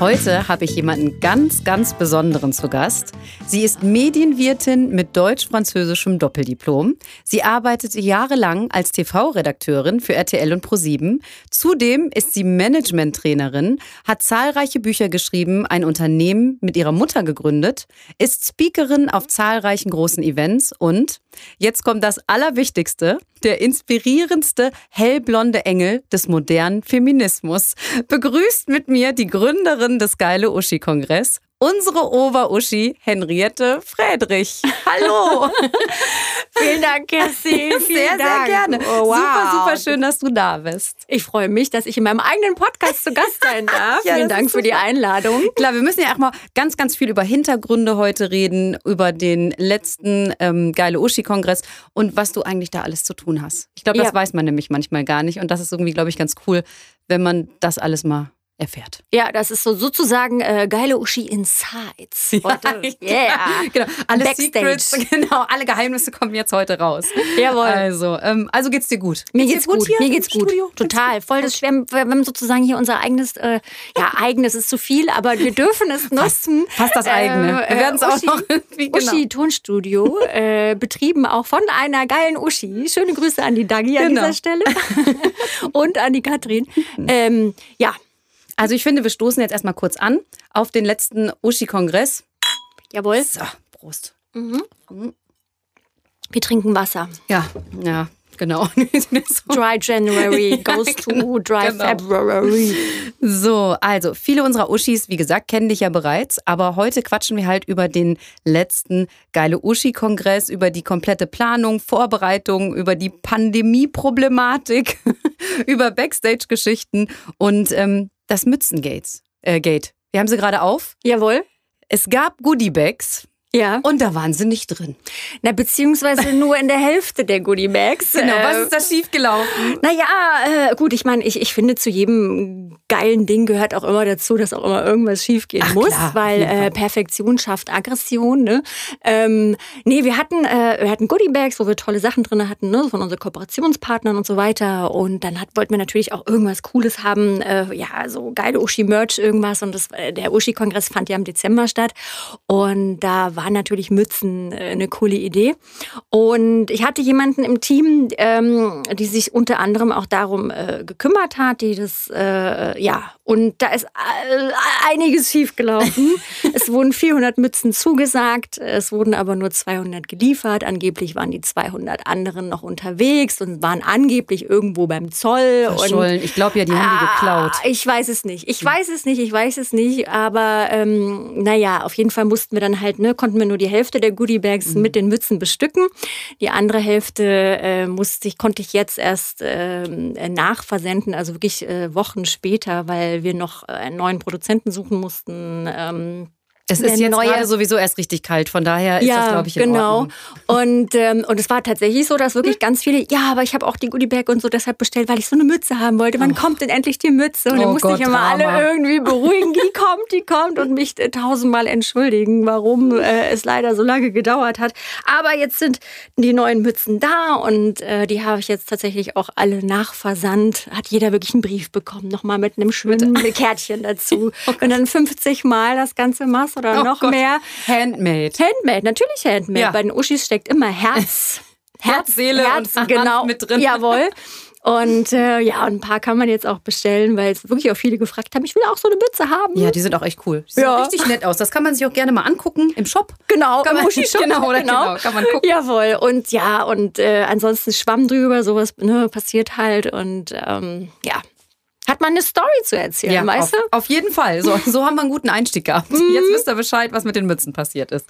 Heute habe ich jemanden ganz, ganz Besonderen zu Gast. Sie ist Medienwirtin mit deutsch-französischem Doppeldiplom. Sie arbeitete jahrelang als TV-Redakteurin für RTL und ProSieben. Zudem ist sie Management-Trainerin, hat zahlreiche Bücher geschrieben, ein Unternehmen mit ihrer Mutter gegründet, ist Speakerin auf zahlreichen großen Events und, jetzt kommt das Allerwichtigste, der inspirierendste hellblonde Engel des modernen Feminismus. Begrüßt mit mir die Gründerin des Geile Uschi-Kongress, unsere Ober-Uschi Henriette Friedrich. Hallo. Vielen Dank, Cassie. Vielen sehr, Dank. sehr gerne. Oh, wow. Super, super schön, dass du da bist. Ich freue mich, dass ich in meinem eigenen Podcast zu Gast sein darf. ja, Vielen Dank für die Einladung. Klar, wir müssen ja auch mal ganz, ganz viel über Hintergründe heute reden, über den letzten ähm, Geile Uschi-Kongress und was du eigentlich da alles zu tun hast. Ich glaube, das ja. weiß man nämlich manchmal gar nicht und das ist irgendwie, glaube ich, ganz cool, wenn man das alles mal erfährt. Ja, das ist so sozusagen äh, geile Uschi Insights. Heute. Ja, genau. Alle Backstage. Secrets, genau, alle Geheimnisse kommen jetzt heute raus. Jawohl. Also, ähm, also geht's dir gut? Mir geht's, geht's gut. Hier Mir geht's gut. Studio? Total. Voll das wir, wir haben sozusagen hier unser eigenes, äh, ja, eigenes ist zu viel, aber wir dürfen es nutzen. Fast, das eigene. wir werden es auch noch irgendwie genau. Uschi Tonstudio äh, betrieben auch von einer geilen Uschi. Schöne Grüße an die Dagi genau. an dieser Stelle und an die Katrin. Ähm, ja, also ich finde, wir stoßen jetzt erstmal kurz an auf den letzten Uschi-Kongress. Jawohl. So, Prost. Mhm. Wir trinken Wasser. Ja, ja, genau. dry January goes to dry genau. February. So, also viele unserer Uschis, wie gesagt, kennen dich ja bereits, aber heute quatschen wir halt über den letzten geile Uschi-Kongress, über die komplette Planung, Vorbereitung, über die Pandemie-Problematik, über Backstage-Geschichten und ähm, das Mützengate. Äh, Gate. Wir haben sie gerade auf. Jawohl. Es gab Goodiebags. Ja. Und da waren sie nicht drin. Na, beziehungsweise nur in der Hälfte der Goodiebags. Genau, was äh, ist da schiefgelaufen? Naja, äh, gut, ich meine, ich, ich finde, zu jedem geilen Ding gehört auch immer dazu, dass auch immer irgendwas schiefgehen Ach, muss, klar, weil äh, Perfektion schafft Aggression. Ne? Ähm, nee, wir hatten, äh, wir hatten Goodiebags, wo wir tolle Sachen drin hatten, ne? von unseren Kooperationspartnern und so weiter. Und dann hat, wollten wir natürlich auch irgendwas Cooles haben, äh, ja, so geile Uschi-Merch, irgendwas. Und das, äh, der Uschi-Kongress fand ja im Dezember statt. Und da waren natürlich Mützen äh, eine coole Idee. Und ich hatte jemanden im Team, ähm, die sich unter anderem auch darum äh, gekümmert hat, die das, äh, ja, und da ist einiges schiefgelaufen. es wurden 400 Mützen zugesagt, es wurden aber nur 200 geliefert. Angeblich waren die 200 anderen noch unterwegs und waren angeblich irgendwo beim Zoll. Und, ich glaube ja, die haben die ah, geklaut. Ich weiß es nicht. Ich weiß es nicht. Ich weiß es nicht. Aber ähm, naja, auf jeden Fall mussten wir dann halt, ne, konnten wir nur die Hälfte der Goodiebags mhm. mit den Mützen bestücken. Die andere Hälfte äh, musste ich, konnte ich jetzt erst äh, nachversenden, also wirklich äh, Wochen später, weil wir noch einen neuen Produzenten suchen mussten. Ähm, es ist jetzt neue, gerade sowieso erst richtig kalt, von daher ist ja, das, glaube ich, in genau. Ordnung. Und, ähm, und es war tatsächlich so, dass wirklich hm. ganz viele, ja, aber ich habe auch die Goodiebag und so deshalb bestellt, weil ich so eine Mütze haben wollte. Wann oh. kommt denn endlich die Mütze? Und oh dann musste Gott, ich immer Drama. alle irgendwie beruhigen, die kommt, die kommt und mich äh, tausendmal entschuldigen, warum äh, es leider so lange gedauert hat. Aber jetzt sind die neuen Mützen da und äh, die habe ich jetzt tatsächlich auch alle nachversandt. Hat jeder wirklich einen Brief bekommen, nochmal mit einem schönen Kärtchen dazu. Oh und dann 50 Mal das Ganze machst oder oh noch Gott. mehr. Handmade. Handmade, natürlich Handmade. Ja. Bei den Uschis steckt immer Herz. Herz, Seele Herz, und genau, mit drin. Jawohl. Und äh, ja, ein paar kann man jetzt auch bestellen, weil es wirklich auch viele gefragt haben, ich will auch so eine Mütze haben. Ja, die sind auch echt cool. Die sehen ja. richtig nett aus. Das kann man sich auch gerne mal angucken im Shop. Genau, kann im Uschi-Shop. Genau, oder genau. genau, kann man gucken. Jawohl. Und ja, und äh, ansonsten Schwamm drüber, sowas ne, passiert halt. Und ähm, ja, hat man eine Story zu erzählen, ja, weißt auf, du? Auf jeden Fall. So, so haben wir einen guten Einstieg gehabt. Mhm. Jetzt wisst ihr Bescheid, was mit den Mützen passiert ist.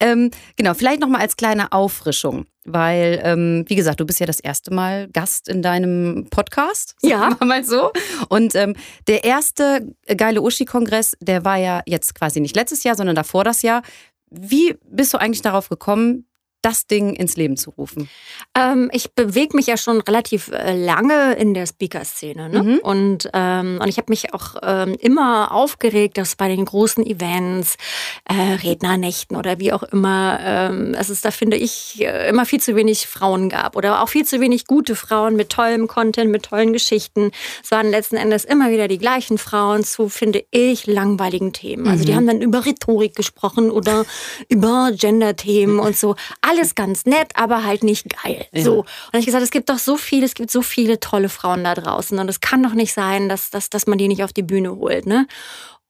Ähm, genau, vielleicht nochmal als kleine Auffrischung, weil, ähm, wie gesagt, du bist ja das erste Mal Gast in deinem Podcast. Ja. Mal so. Und ähm, der erste Geile Uschi-Kongress, der war ja jetzt quasi nicht letztes Jahr, sondern davor das Jahr. wie bist du eigentlich darauf gekommen, das Ding ins Leben zu rufen? Ähm, ich bewege mich ja schon relativ äh, lange in der Speaker-Szene. Ne? Mhm. Und, ähm, und ich habe mich auch ähm, immer aufgeregt, dass bei den großen Events, äh, Rednernächten oder wie auch immer, ähm, es da, finde ich, äh, immer viel zu wenig Frauen gab oder auch viel zu wenig gute Frauen mit tollem Content, mit tollen Geschichten. Es waren letzten Endes immer wieder die gleichen Frauen zu, finde ich, langweiligen Themen. Also die mhm. haben dann über Rhetorik gesprochen oder über Gender-Themen und so alles ganz nett, aber halt nicht geil. Ja. So. Und ich gesagt, es gibt doch so viele, es gibt so viele tolle Frauen da draußen und es kann doch nicht sein, dass, dass, dass man die nicht auf die Bühne holt. Ne?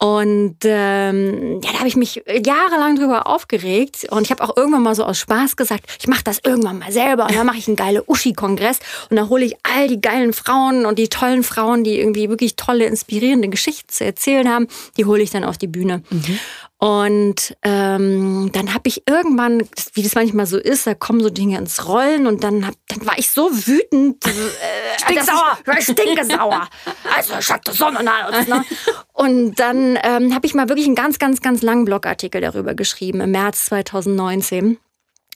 Und ähm, ja, da habe ich mich jahrelang drüber aufgeregt. Und ich habe auch irgendwann mal so aus Spaß gesagt, ich mache das irgendwann mal selber. Und dann mache ich einen geilen Uschi-Kongress. Und dann hole ich all die geilen Frauen und die tollen Frauen, die irgendwie wirklich tolle, inspirierende Geschichten zu erzählen haben, die hole ich dann auf die Bühne. Mhm. Und ähm, dann habe ich irgendwann, wie das manchmal so ist, da kommen so Dinge ins Rollen und dann, hab, dann war ich so wütend. Äh, Stinksauer! Ich stinke sauer. Also ich hatte Sonne aus. Ne? Und dann ähm, habe ich mal wirklich einen ganz, ganz, ganz langen Blogartikel darüber geschrieben im März 2019.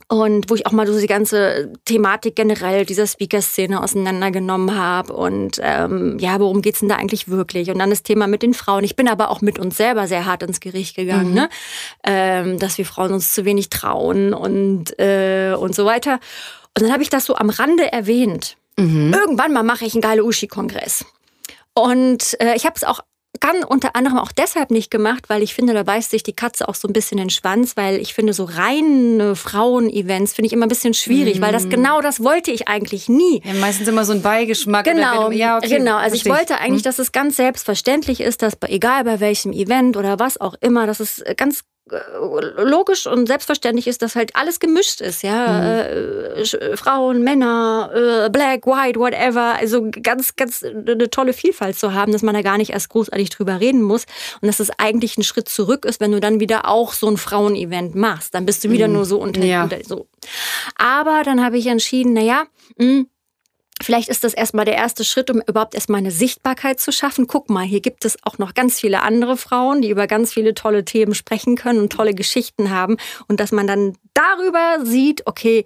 Und wo ich auch mal so die ganze Thematik generell dieser Speaker-Szene auseinandergenommen habe. Und ähm, ja, worum geht's denn da eigentlich wirklich? Und dann das Thema mit den Frauen. Ich bin aber auch mit uns selber sehr hart ins Gericht gegangen, mhm. ne? Ähm, dass wir Frauen uns zu wenig trauen und, äh, und so weiter. Und dann habe ich das so am Rande erwähnt. Mhm. Irgendwann mal mache ich einen geile Uschi-Kongress. Und äh, ich habe es auch kann unter anderem auch deshalb nicht gemacht, weil ich finde, da beißt sich die Katze auch so ein bisschen in den Schwanz, weil ich finde, so reine Frauen-Events finde ich immer ein bisschen schwierig, mm. weil das mhm. genau das wollte ich eigentlich nie. Ja, meistens immer so ein Beigeschmack. Genau, ja, okay, genau. Also ich wollte eigentlich, hm. dass es ganz selbstverständlich ist, dass egal bei welchem Event oder was auch immer, dass es ganz äh, logisch und selbstverständlich ist, dass halt alles gemischt ist, ja. Mhm. Äh, Frauen, Männer, äh, Black, White, whatever. Also ganz, ganz eine tolle Vielfalt zu haben, dass man da gar nicht erst großartig drüber reden muss. Und dass es eigentlich ein Schritt zurück ist, wenn du dann wieder auch so ein Frauenevent machst. Dann bist du wieder mhm. nur so unter, ja. unter so. Aber dann habe ich entschieden, naja, mh, hm, Vielleicht ist das erstmal der erste Schritt, um überhaupt erstmal eine Sichtbarkeit zu schaffen. Guck mal, hier gibt es auch noch ganz viele andere Frauen, die über ganz viele tolle Themen sprechen können und tolle Geschichten haben. Und dass man dann darüber sieht, okay,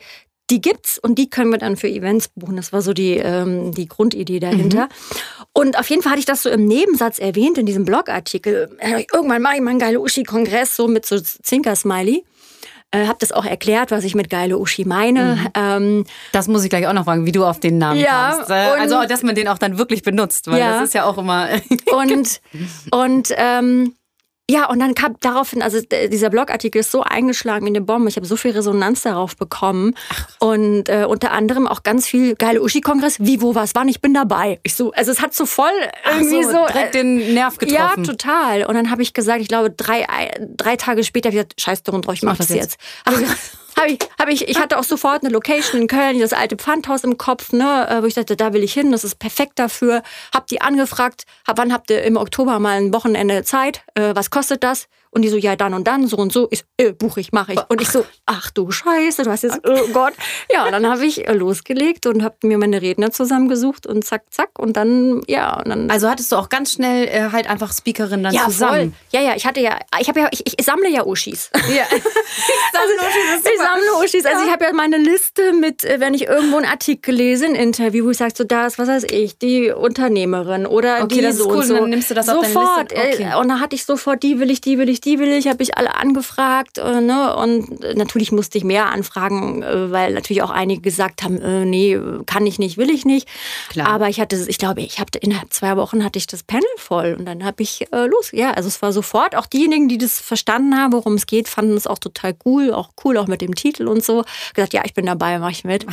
die gibt's und die können wir dann für Events buchen. Das war so die, ähm, die Grundidee dahinter. Mhm. Und auf jeden Fall hatte ich das so im Nebensatz erwähnt in diesem Blogartikel. Äh, irgendwann mache ich mal einen geile Uschi-Kongress so mit so Zinker-Smiley. Äh, habe das auch erklärt, was ich mit geile Uschi meine. Mhm. Ähm, das muss ich gleich auch noch fragen, wie du auf den Namen ja, kommst. Äh, also, dass man den auch dann wirklich benutzt, weil ja, das ist ja auch immer. und und ähm, ja, und dann kam daraufhin, also dieser Blogartikel ist so eingeschlagen wie eine Bombe. Ich habe so viel Resonanz darauf bekommen. Und äh, unter anderem auch ganz viel geile Uschi-Kongress. Wie, wo, was, wann? Ich bin dabei. Ich so, also es hat so voll irgendwie so, so, direkt äh, den Nerv getroffen. Ja, total. Und dann habe ich gesagt, ich glaube, drei, drei Tage später habe ich gesagt, scheiß drauf, ich mach, mach das jetzt. jetzt. Hab ich, hab ich, ich hatte auch sofort eine Location in Köln, das alte Pfandhaus im Kopf, ne, äh, wo ich dachte, da will ich hin, das ist perfekt dafür. Hab die angefragt, hab, wann habt ihr im Oktober mal ein Wochenende Zeit? Äh, was kostet das? Und die so, ja, dann und dann, so und so. Ich so, äh, buche ich, mache ich. Und ich so, ach du Scheiße, du hast jetzt, oh Gott. Ja, dann habe ich äh, losgelegt und habe mir meine Redner zusammengesucht und zack, zack. Und dann, ja. Und dann also hattest du auch ganz schnell äh, halt einfach Speakerin dann ja, zusammen. Voll. Ja, ja, ich hatte ja, ich habe ja, ich, ich, sammle ja Uschis. Ja. ich sammle Uschis. Ich sammle Uschis. Also ich habe ja meine Liste mit, äh, wenn ich irgendwo einen Artikel lese, ein Interview, wo ich sage, so das, was weiß ich, die Unternehmerin oder okay, die das so ist cool. und so. dann nimmst du das sofort. auf deine Liste. Okay. Und dann hatte ich sofort, die will ich, die will ich, die will ich, habe ich alle angefragt. Äh, ne? Und natürlich musste ich mehr anfragen, äh, weil natürlich auch einige gesagt haben, äh, nee, kann ich nicht, will ich nicht. Klar. Aber ich hatte, ich glaube, ich hatte innerhalb zwei Wochen hatte ich das Panel voll und dann habe ich äh, los. Ja, also es war sofort. Auch diejenigen, die das verstanden haben, worum es geht, fanden es auch total cool, auch cool, auch mit dem Titel und so. Gesagt, ja, ich bin dabei, mache ich mit.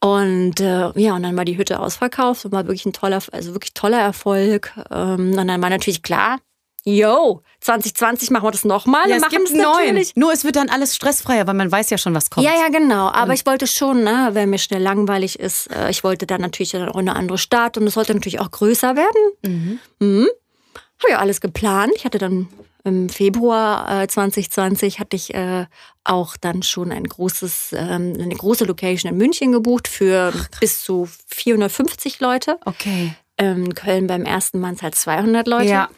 Und äh, ja, und dann war die Hütte ausverkauft und war wirklich ein toller, also wirklich toller Erfolg. Ähm, und dann war natürlich klar, yo, 2020 machen wir das nochmal. Ja, es machen gibt neun. Nur es wird dann alles stressfreier, weil man weiß ja schon, was kommt. Ja, ja, genau. Aber und ich wollte schon, ne, wenn mir schnell langweilig ist, äh, ich wollte dann natürlich auch eine andere Stadt und es sollte natürlich auch größer werden. Mhm. Mhm. Habe ja alles geplant. Ich hatte dann im Februar äh, 2020 hatte ich äh, auch dann schon ein großes, ähm, eine große Location in München gebucht für Ach, bis zu 450 Leute. Okay. In Köln beim ersten Mal halt 200 Leute. Ja.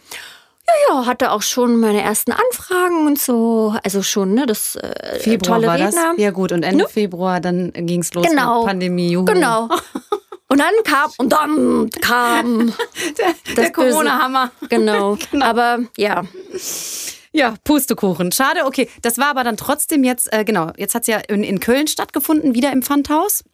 Ja, hatte auch schon meine ersten Anfragen und so. Also schon, ne, das äh, Februar tolle war Redner. das. Ja gut, und Ende ne? Februar dann ging's los genau. mit Pandemie. Juhu. Genau. Und dann kam, und dann kam der, der Corona-Hammer. Genau. genau. Aber ja. Ja, Pustekuchen. Schade, okay. Das war aber dann trotzdem jetzt, äh, genau, jetzt hat es ja in, in, Köln stattgefunden, wieder im Pfandhaus.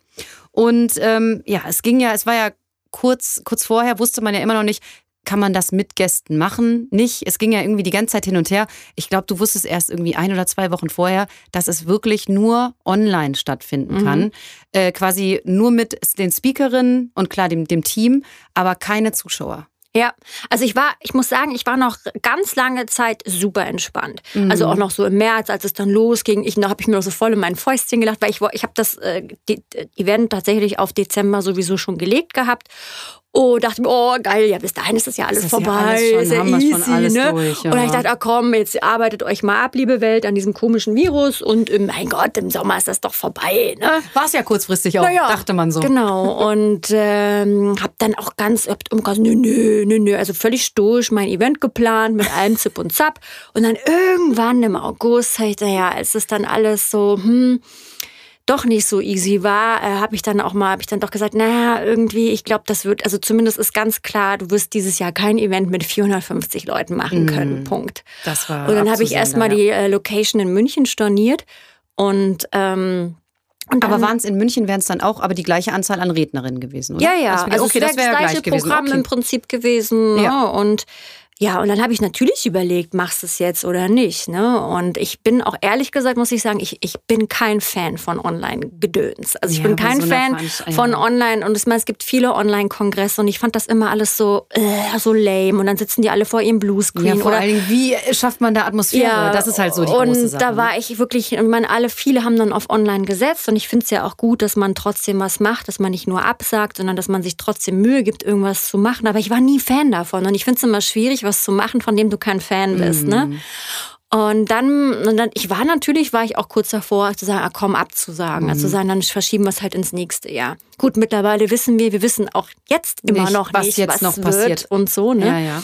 Und ähm, ja, es ging ja, es war ja kurz, kurz vorher, wusste man ja immer noch nicht, kann man das mit Gästen machen? Nicht. Es ging ja irgendwie die ganze Zeit hin und her. Ich glaube, du wusstest erst irgendwie ein oder zwei Wochen vorher, dass es wirklich nur online stattfinden mhm. kann. Äh, quasi nur mit den Speakerinnen und klar dem, dem Team, aber keine Zuschauer. Ja, also ich war, ich muss sagen, ich war noch ganz lange Zeit super entspannt. Mhm. Also auch noch so im März, als es dann losging, ich, da habe ich mir noch so voll in mein Fäustchen gelacht, weil ich, ich habe das äh, Event tatsächlich auf Dezember sowieso schon gelegt gehabt Oh, dachte mir, oh geil, ja, bis dahin ist das ja alles das vorbei. Ja alles schon, ist ja easy, ne? Durch, ja. Und ich dachte, ah, komm, jetzt arbeitet euch mal ab, liebe Welt, an diesem komischen Virus. Und mein Gott, im Sommer ist das doch vorbei. Ne? War es ja kurzfristig auch, naja, dachte man so. Genau. Und ähm, hab dann auch ganz umgegangen, nö, nö, nö, nö. Also völlig stoisch mein Event geplant mit allem Zip und Zap. Und dann irgendwann im August, ich, ja, als es dann alles so, hm, doch nicht so easy war, äh, habe ich dann auch mal, habe ich dann doch gesagt, naja, irgendwie, ich glaube, das wird, also zumindest ist ganz klar, du wirst dieses Jahr kein Event mit 450 Leuten machen können. Mm, Punkt. Das war. Und dann habe ich erstmal ja. die äh, Location in München storniert und ähm, und aber waren es in München, wären es dann auch aber die gleiche Anzahl an Rednerinnen gewesen, oder? Ja, ja. Also, okay, das wäre das gleiche Programm okay. im Prinzip gewesen. Ja. Ne? Und ja, und dann habe ich natürlich überlegt, machst du es jetzt oder nicht. Ne? Und ich bin auch ehrlich gesagt, muss ich sagen, ich, ich bin kein Fan von Online-Gedöns. Also ich ja, bin kein so Fan ich, von Online. Und ich meine, es gibt viele Online-Kongresse und ich fand das immer alles so, äh, so lame. Und dann sitzen die alle vor ihrem Bluescreen. Ja, vor oder, allen Dingen, wie schafft man da Atmosphäre? Ja, das ist halt so die und große Sache. Und da war ich wirklich, ich meine, alle, viele haben dann auf Online gesetzt. Und ich finde es ja auch gut, dass man trotzdem was macht, dass man nicht nur absagt, sondern dass man sich trotzdem Mühe gibt, irgendwas zu machen. Aber ich war nie Fan davon. Und ich finde es immer schwierig, was zu machen, von dem du kein Fan bist. Ne? Mhm. Ne? Und dann, und dann, ich war natürlich, war ich auch kurz davor, zu sagen, ah, komm, abzusagen. Mhm. Also zu sagen, dann verschieben wir es halt ins nächste Jahr. Gut, mittlerweile wissen wir, wir wissen auch jetzt immer nicht, noch was nicht, jetzt was noch passiert. und so. Ne? Ja, ja.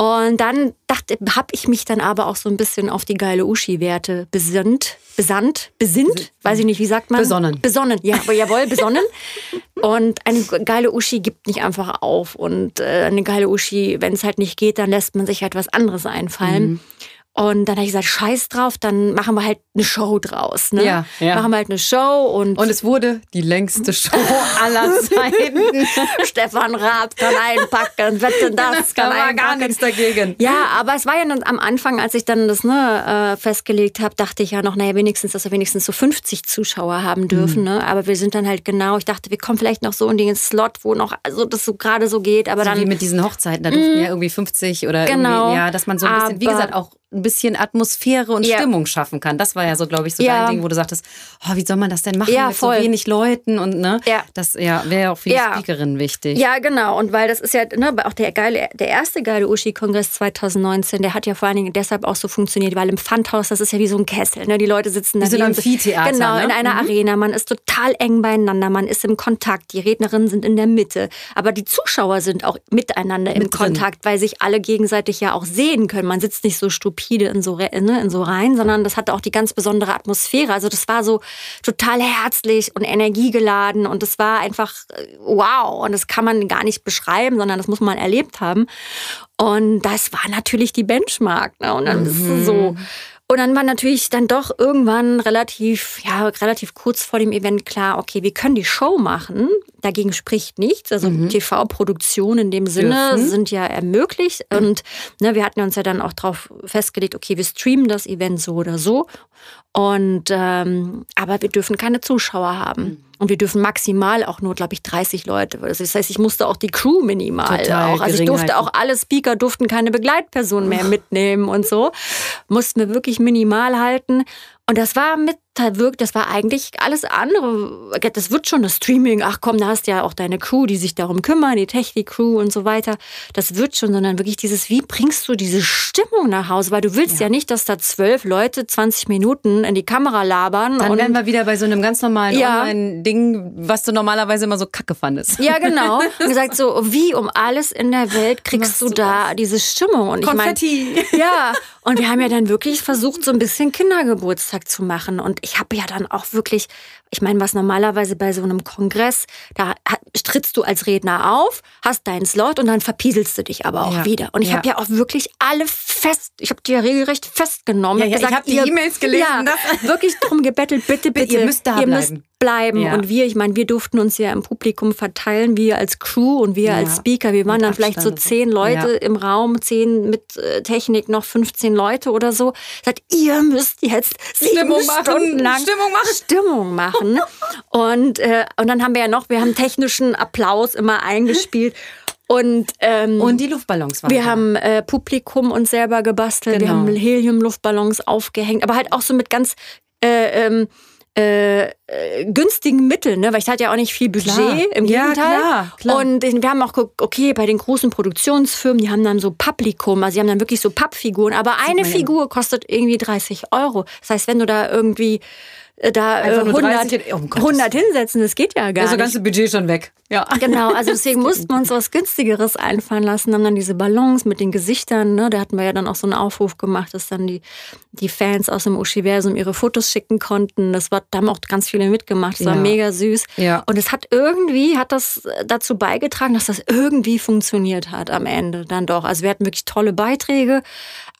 Und dann dachte, habe ich mich dann aber auch so ein bisschen auf die geile Uschi-Werte besinnt, besandt, besinnt, weiß ich nicht, wie sagt man? Besonnen. Besonnen, ja, aber jawohl, besonnen. Und eine geile Uschi gibt nicht einfach auf. Und äh, eine geile Uschi, wenn es halt nicht geht, dann lässt man sich halt was anderes einfallen. Mhm. Und dann habe ich gesagt, scheiß drauf, dann machen wir halt eine Show draus. Ne? Ja, ja. Machen wir halt eine Show und. Und es wurde die längste Show aller Zeiten. Stefan Raab kann einpacken, wette das, das kann da war gar nichts dagegen. Ja, aber es war ja am Anfang, als ich dann das ne, äh, festgelegt habe, dachte ich ja noch, naja, wenigstens, dass wir wenigstens so 50 Zuschauer haben dürfen. Mhm. Ne? Aber wir sind dann halt genau, ich dachte, wir kommen vielleicht noch so in den Slot, wo noch also das so gerade so geht. Aber so dann. Wie mit diesen Hochzeiten, da durften mhm. ja irgendwie 50 oder genau. irgendwie, ja, dass man so ein bisschen, aber, wie gesagt, auch ein bisschen Atmosphäre und ja. Stimmung schaffen kann. Das war ja so, glaube ich, so ja. dein Ding, wo du sagtest, oh, wie soll man das denn machen ja, mit voll. so wenig Leuten und ne? Ja. Das ja, wäre ja auch für die Speakerin wichtig. Ja, genau. Und weil das ist ja, ne, auch der geile, der erste geile Uschi-Kongress 2019, der hat ja vor allen Dingen deshalb auch so funktioniert, weil im Pfandhaus, das ist ja wie so ein Kessel. Ne? Die Leute sitzen da. Wie so ein Amphitheater. Genau, ne? in einer mhm. Arena. Man ist total eng beieinander, man ist im Kontakt. Die Rednerinnen sind in der Mitte. Aber die Zuschauer sind auch miteinander im mit Kontakt, weil sich alle gegenseitig ja auch sehen können. Man sitzt nicht so stupide in so ne, in so rein, sondern das hatte auch die ganz besondere Atmosphäre. Also das war so total herzlich und energiegeladen und das war einfach äh, wow. Und das kann man gar nicht beschreiben, sondern das muss man erlebt haben. Und das war natürlich die Benchmark. Ne? Und dann mhm. ist es so mhm. Und dann war natürlich dann doch irgendwann relativ, ja, relativ kurz vor dem Event klar, okay, wir können die Show machen. Dagegen spricht nichts. Also mhm. TV-Produktionen in dem Sinne Dürfen. sind ja ermöglicht. Und ne, wir hatten uns ja dann auch darauf festgelegt, okay, wir streamen das Event so oder so. Und ähm, aber wir dürfen keine Zuschauer haben. Mhm. Und wir dürfen maximal auch nur, glaube ich, 30 Leute. Das heißt, ich musste auch die Crew minimal Total auch. Also ich durfte auch alle Speaker durften keine Begleitperson mehr mitnehmen und so. Mussten wir wirklich minimal halten. Und das war mit wirkt, das war eigentlich alles andere. Das wird schon das Streaming. Ach komm, da hast du ja auch deine Crew, die sich darum kümmern, die Technik-Crew und so weiter. Das wird schon, sondern wirklich dieses, wie bringst du diese Stimmung nach Hause, weil du willst ja, ja nicht, dass da zwölf Leute 20 Minuten in die Kamera labern. Dann wären wir wieder bei so einem ganz normalen ja. Online-Ding, was du normalerweise immer so kacke fandest. Ja, genau. Und gesagt so, wie um alles in der Welt kriegst du da was? diese Stimmung? Und Konfetti. Ich mein, ja, und wir haben ja dann wirklich versucht, so ein bisschen Kindergeburtstag zu machen. Und ich habe ja dann auch wirklich, ich meine, was normalerweise bei so einem Kongress, da trittst du als Redner auf, hast deinen Slot und dann verpieselst du dich aber auch ja. wieder. Und ich ja. habe ja auch wirklich alle fest, ich habe die ja regelrecht festgenommen. Ja, ja, gesagt, ich habe die E-Mails gelesen. Ja, wirklich drum gebettelt, bitte, bitte. Ihr müsst da ihr bleiben. Müsst bleiben. Ja. Und wir, ich meine, wir durften uns ja im Publikum verteilen, wir als Crew und wir als Speaker. Wir waren mit dann Abstand vielleicht so zehn Leute im Raum, zehn mit äh, Technik, noch 15 Leute oder so. Sagt, ihr müsst jetzt Stimmung machen, lang Stimmung machen. Stimmung machen. Und, äh, und dann haben wir ja noch, wir haben technischen Applaus immer eingespielt. Und, ähm, und die Luftballons waren Wir da. haben äh, Publikum uns selber gebastelt, genau. wir haben Helium-Luftballons aufgehängt, aber halt auch so mit ganz äh, ähm, äh, äh, günstigen Mitteln, ne? weil ich hatte ja auch nicht viel Budget, klar. im Gegenteil. Ja, klar, klar. Und wir haben auch geguckt, okay, bei den großen Produktionsfirmen, die haben dann so Publikum, also die haben dann wirklich so Pappfiguren, aber eine Figur kostet irgendwie 30 Euro. Das heißt, wenn du da irgendwie äh, da 100, 30, oh 100 hinsetzen, das geht ja gar nicht. Also ganze Budget schon weg. Ja. Genau, also deswegen mussten wir uns was günstigeres einfallen lassen, haben dann diese Ballons mit den Gesichtern, ne, da hatten wir ja dann auch so einen Aufruf gemacht, dass dann die, die Fans aus dem Uschiversum ihre Fotos schicken konnten. Das war, da haben auch ganz viele mitgemacht, das ja. war mega süß. Ja. Und es hat irgendwie, hat das dazu beigetragen, dass das irgendwie funktioniert hat am Ende dann doch. Also wir hatten wirklich tolle Beiträge,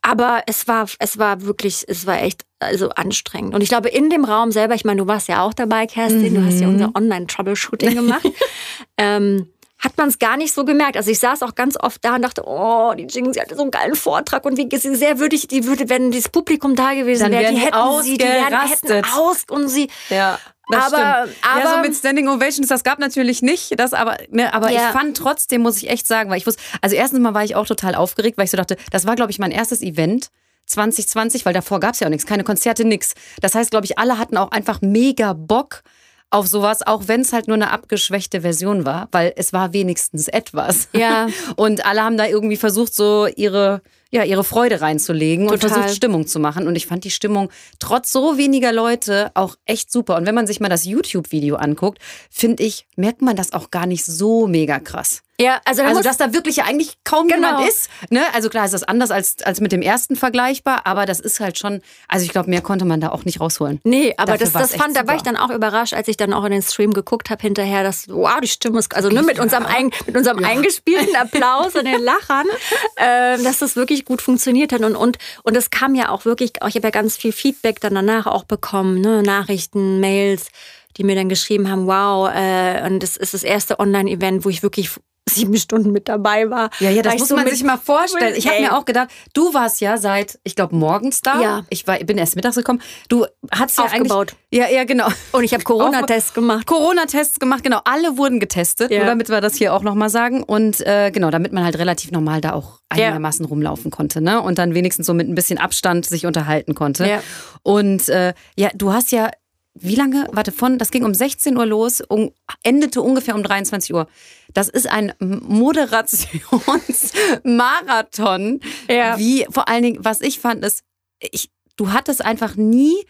aber es war, es war wirklich, es war echt also anstrengend. Und ich glaube, in dem Raum selber, ich meine, du warst ja auch dabei, Kerstin, mhm. du hast ja mhm. unser Online-Troubleshooting gemacht, ähm, hat man es gar nicht so gemerkt. Also ich saß auch ganz oft da und dachte, oh, die Jing, sie hatte so einen geilen Vortrag und wie sehr würde ich, die würde, wenn dieses Publikum da gewesen wäre, die hätten sie, die werden, hätten aus und sie. Ja. Das aber, stimmt. aber ja, so mit Standing Ovations, das gab natürlich nicht, das aber, ne, aber ja. ich fand trotzdem, muss ich echt sagen, weil ich wusste, also erstens mal war ich auch total aufgeregt, weil ich so dachte, das war, glaube ich, mein erstes Event 2020, weil davor gab es ja auch nichts, keine Konzerte, nichts. Das heißt, glaube ich, alle hatten auch einfach mega Bock auf sowas, auch wenn es halt nur eine abgeschwächte Version war, weil es war wenigstens etwas. Ja. Und alle haben da irgendwie versucht, so ihre ja, ihre Freude reinzulegen Total. und versucht Stimmung zu machen. Und ich fand die Stimmung trotz so weniger Leute auch echt super. Und wenn man sich mal das YouTube-Video anguckt, finde ich, merkt man das auch gar nicht so mega krass. Ja, also, also dass da wirklich eigentlich kaum genau. jemand ist. Ne? Also klar ist das anders als, als mit dem ersten vergleichbar, aber das ist halt schon, also ich glaube, mehr konnte man da auch nicht rausholen. Nee, aber Dafür das, das fand, da war ich dann auch überrascht, als ich dann auch in den Stream geguckt habe hinterher, dass, wow, die Stimme ist, also ne, mit unserem, ein, mit unserem ja. eingespielten Applaus und den Lachern, äh, dass das wirklich gut funktioniert hat. Und, und, und es kam ja auch wirklich, ich habe ja ganz viel Feedback dann danach auch bekommen, ne? Nachrichten, Mails die mir dann geschrieben haben, wow, äh, und das ist das erste Online-Event, wo ich wirklich sieben Stunden mit dabei war. Ja, ja, das muss so man sich mal vorstellen. Ich habe mir auch gedacht, du warst ja seit, ich glaube, morgens da. Ja. Ich war, bin erst mittags gekommen. Du hast ja Aufgebaut. eigentlich... Ja, ja, genau. Und ich habe Corona-Tests gemacht. Corona-Tests gemacht, genau. Alle wurden getestet, ja. damit wir das hier auch nochmal sagen. Und äh, genau, damit man halt relativ normal da auch einigermaßen ja. rumlaufen konnte. Ne? Und dann wenigstens so mit ein bisschen Abstand sich unterhalten konnte. Ja. Und äh, ja, du hast ja wie lange? Warte, von, das ging um 16 Uhr los, um, endete ungefähr um 23 Uhr. Das ist ein Moderationsmarathon. Ja. Wie, vor allen Dingen, was ich fand, ist, ich, du hattest einfach nie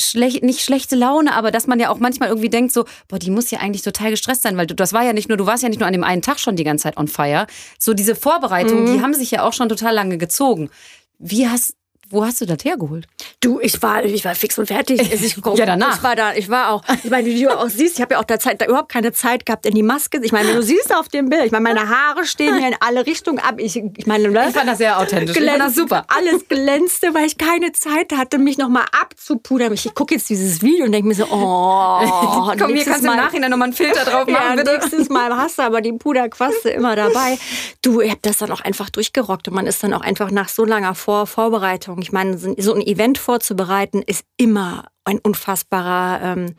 schlecht, nicht schlechte Laune, aber dass man ja auch manchmal irgendwie denkt so, boah, die muss ja eigentlich total gestresst sein, weil du, das war ja nicht nur, du warst ja nicht nur an dem einen Tag schon die ganze Zeit on fire. So diese Vorbereitungen, mhm. die haben sich ja auch schon total lange gezogen. Wie hast, wo hast du das hergeholt? Du, ich war, ich war fix und fertig. Ich, ja, danach. Ich war da, ich war auch. Ich meine, wie du auch siehst, ich habe ja auch da, Zeit, da überhaupt keine Zeit gehabt in die Maske. Ich meine, du siehst auf dem Bild, ich meine, meine Haare stehen mir in alle Richtungen ab. Ich, ich meine, ne? Ich fand das sehr authentisch. Glänz, ich fand das super. Alles glänzte, weil ich keine Zeit hatte, mich nochmal abzupudern. Ich gucke jetzt dieses Video und denke mir so, oh, Komm, hier kannst du im Nachhinein nochmal einen Filter drauf machen, ja, bitte. nächstes Mal hast du aber die Puderquaste immer dabei. Du, ihr habt das dann auch einfach durchgerockt und man ist dann auch einfach nach so langer Vor Vorbereitung. Ich meine, so ein Event vorzubereiten ist immer ein unfassbarer ähm,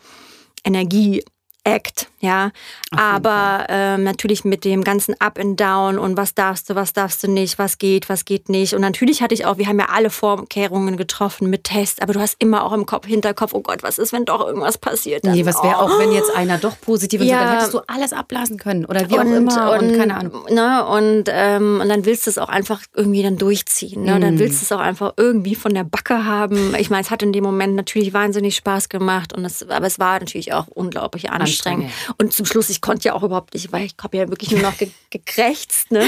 Energie. Act, ja. Aber ähm, natürlich mit dem ganzen Up and Down und was darfst du, was darfst du nicht, was geht, was geht nicht. Und natürlich hatte ich auch, wir haben ja alle Vorkehrungen getroffen mit Test, aber du hast immer auch im Kopf, Hinterkopf, oh Gott, was ist, wenn doch irgendwas passiert? Dann, nee, was wäre oh. auch, wenn jetzt einer doch positiv ist, ja. dann hättest du alles abblasen können oder wie und, auch immer und, und keine Ahnung. Ne, und, ähm, und dann willst du es auch einfach irgendwie dann durchziehen. Ne? Mm. Dann willst du es auch einfach irgendwie von der Backe haben. Ich meine, es hat in dem Moment natürlich wahnsinnig Spaß gemacht, und es, aber es war natürlich auch unglaublich anstrengend anstrengend. Und zum Schluss, ich konnte ja auch überhaupt nicht, weil ich habe ja wirklich nur noch ge gekrächzt. Ne?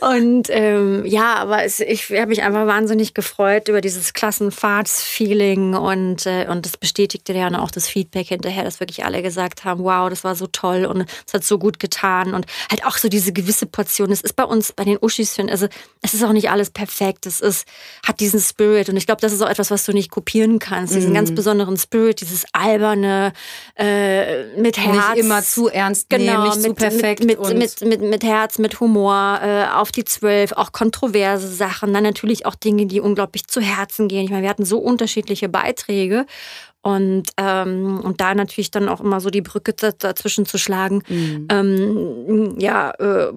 Und ähm, ja, aber es, ich habe mich einfach wahnsinnig gefreut über dieses Klassenfahrtsfeeling und, äh, und das bestätigte ja auch das Feedback hinterher, dass wirklich alle gesagt haben, wow, das war so toll und es hat so gut getan und halt auch so diese gewisse Portion. Es ist bei uns, bei den Uschis, also es ist auch nicht alles perfekt. Es ist, hat diesen Spirit und ich glaube, das ist auch etwas, was du nicht kopieren kannst. Diesen mm. ganz besonderen Spirit, dieses alberne, äh, mit Herz. Nicht immer zu ernst genau, nehmen, nicht mit, zu perfekt. Mit, mit, mit, mit, mit Herz, mit Humor, äh, auf die Zwölf, auch kontroverse Sachen. Dann natürlich auch Dinge, die unglaublich zu Herzen gehen. Ich meine, wir hatten so unterschiedliche Beiträge. Und, ähm, und da natürlich dann auch immer so die Brücke dazwischen zu schlagen. Mhm. Ähm, ja, äh,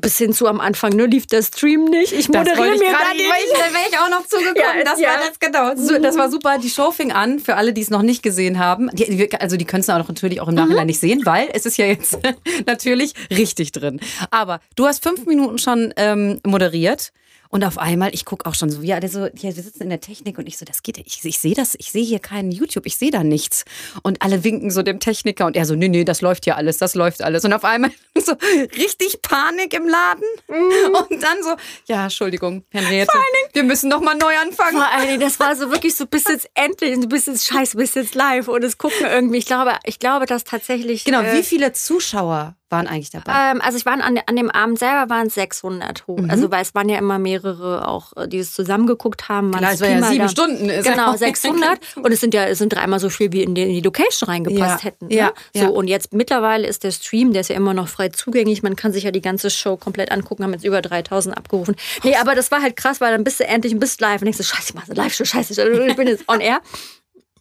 bis hin zu am Anfang, ne, lief der Stream nicht. Ich moderiere mir da nicht. Da wäre ich auch noch zugekommen. Ja, das ja. war das genau. So, das war super. Die Show fing an, für alle, die es noch nicht gesehen haben. Die, also die können es auch natürlich auch im Nachhinein mhm. nicht sehen, weil es ist ja jetzt natürlich richtig drin. Aber du hast fünf Minuten schon ähm, moderiert. Und auf einmal, ich gucke auch schon so, alle so, hier, wir sitzen in der Technik und ich so, das geht, ich, ich sehe das, ich sehe hier keinen YouTube, ich sehe da nichts. Und alle winken so dem Techniker und er so, nee, nee, das läuft ja alles, das läuft alles. Und auf einmal so richtig Panik im Laden. Mm. Und dann so, ja, Entschuldigung, Henriette, wir müssen noch mal neu anfangen. Vor allen Dingen, das war so wirklich so, bist jetzt endlich, du bist jetzt scheiße, bist jetzt live und es gucken irgendwie. Ich glaube, ich glaube, dass tatsächlich. Genau, äh, wie viele Zuschauer waren eigentlich dabei? Ähm, also ich war an, an, dem Abend selber waren es 600 hoch. Mhm. Also weil es waren ja immer mehrere auch, äh, die es zusammengeguckt haben. Klar, es war ja sieben da, Stunden. Ist genau, 600. und es sind ja es sind dreimal so viel, wie in die, in die Location reingepasst ja. hätten. Ne? Ja. So, ja. und jetzt mittlerweile ist der Stream, der ist ja immer noch frei zugänglich. Man kann sich ja die ganze Show komplett angucken, haben jetzt über 3000 abgerufen. Nee, aber das war halt krass, weil dann bist du endlich ein bisschen live und denkst so, scheiße, ich mache Live-Show, scheiße, ich bin jetzt on air.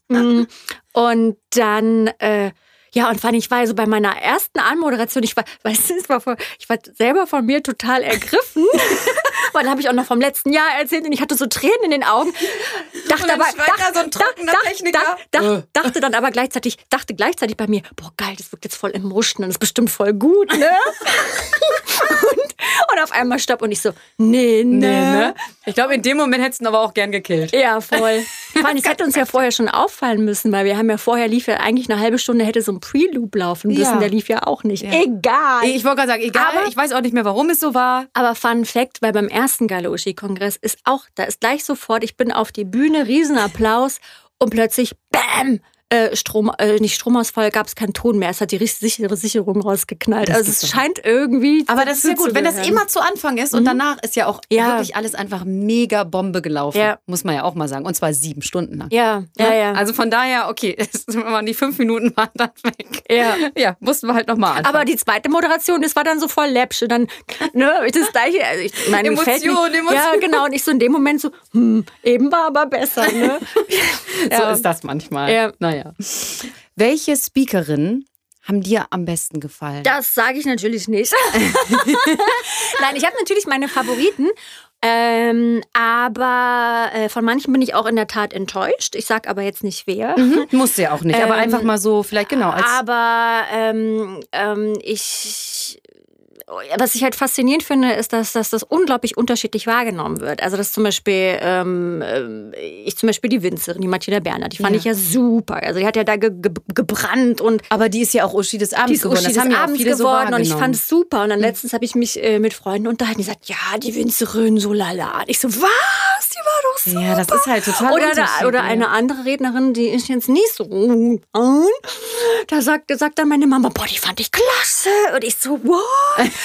Mm. Und dann äh, ja, und fand ich war so bei meiner ersten Anmoderation, ich war, weißt du, ich war, vor, ich war selber von mir total ergriffen. weil habe ich auch noch vom letzten Jahr erzählt und ich hatte so Tränen in den Augen. Dachte aber, dachte, so ein trockener Techniker. Dachte, äh. dachte dann aber gleichzeitig, dachte gleichzeitig bei mir, boah geil, das wirkt jetzt voll emotional, das ist bestimmt voll gut, ne? und, und auf einmal stopp und ich so, nee, nee, ne? Ich glaube, in dem Moment hättest du ihn aber auch gern gekillt. Ja, voll. Vor allem, es hätte uns ja vorher schon auffallen müssen, weil wir haben ja vorher lief ja eigentlich eine halbe Stunde hätte so ein Preloop laufen müssen. Ja. Der lief ja auch nicht. Ja. Egal. Ich wollte gerade sagen, egal. Aber, ich weiß auch nicht mehr, warum es so war. Aber Fun Fact, weil beim ersten Galoshi-Kongress ist auch, da ist gleich sofort, ich bin auf die Bühne, Riesenapplaus und plötzlich, bam, äh, Strom, äh, nicht Stromausfall, gab es keinen Ton mehr. Es hat die sichere Sicherung rausgeknallt. Das also es scheint irgendwie. Aber das ist ja gut, wenn das immer zu Anfang ist mhm. und danach ist ja auch ja. wirklich alles einfach mega Bombe gelaufen. Ja. Muss man ja auch mal sagen. Und zwar sieben Stunden lang. Ja, ja, ja. Also von daher, okay, die fünf Minuten waren dann weg. Ja. Ja, mussten wir halt nochmal anfangen. Aber die zweite Moderation, das war dann so voll läppsch. Und dann, ne, das gleiche. Also ich, meine, Emotion, Emotion. Ja, genau. Und ich so in dem Moment so, hm, eben war aber besser, ne? so ist das manchmal. Ja. Naja. Ja. Welche Speakerin haben dir am besten gefallen? Das sage ich natürlich nicht. Nein, ich habe natürlich meine Favoriten. Ähm, aber äh, von manchen bin ich auch in der Tat enttäuscht. Ich sage aber jetzt nicht wer. Mhm, musste ja auch nicht, aber ähm, einfach mal so, vielleicht genau. aber ähm, ähm ich was ich halt faszinierend finde, ist, dass, dass das unglaublich unterschiedlich wahrgenommen wird. Also, dass zum Beispiel, ähm, äh, ich zum Beispiel die Winzerin, die Martina Berner, die fand ja. ich ja super. Also, die hat ja da ge ge gebrannt und. Aber die ist ja auch Uschi des Abends die ist geworden. Uschi des Abends geworden so und ich fand es super. Und dann mhm. letztens habe ich mich äh, mit Freunden unterhalten, die gesagt, ja, die Winzerin, so lala. Und ich so, was? Die war doch super. Ja, das ist halt total Oder, da, oder eine andere Rednerin, die ist jetzt nicht so. Da sagt, sagt dann meine Mama, boah, die fand ich klasse. Und ich so, wow.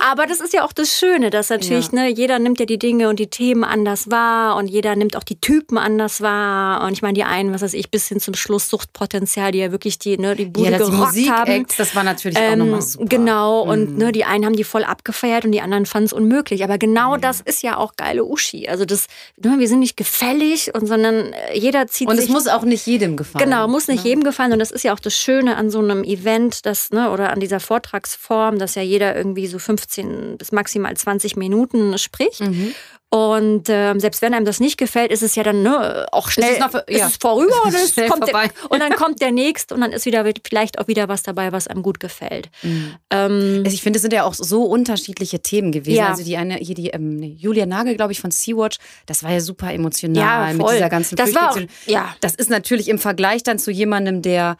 Aber das ist ja auch das Schöne, dass natürlich, ja. ne, jeder nimmt ja die Dinge und die Themen anders wahr und jeder nimmt auch die Typen anders wahr. Und ich meine, die einen, was weiß ich, bis hin zum Schluss Suchtpotenzial, die ja wirklich die, ne, die Bude ja, das gerockt Musik haben. das war natürlich ähm, auch nochmal super. Genau, und mhm. ne, die einen haben die voll abgefeiert und die anderen fanden es unmöglich. Aber genau mhm. das ist ja auch geile Uschi. Also das, ne, wir sind nicht gefällig, und, sondern äh, jeder zieht und sich... Und es muss auch nicht jedem gefallen. Genau, muss nicht ne? jedem gefallen. Und das ist ja auch das Schöne an so einem Event, das, ne, oder an dieser Vortragsform, dass ja jeder irgendwie so 15 bis maximal 20 Minuten spricht. Mhm. Und ähm, selbst wenn einem das nicht gefällt, ist es ja dann ne, auch schnell ist es, noch, ja. ist es vorüber und, es kommt der, und dann kommt der nächste und dann ist wieder vielleicht auch wieder was dabei, was einem gut gefällt. Mhm. Ähm, also ich finde, es sind ja auch so unterschiedliche Themen gewesen. Ja. Also die eine, hier die ähm, Julia Nagel, glaube ich, von Sea-Watch, das war ja super emotional ja, mit dieser ganzen das war auch, ja. Das ist natürlich im Vergleich dann zu jemandem, der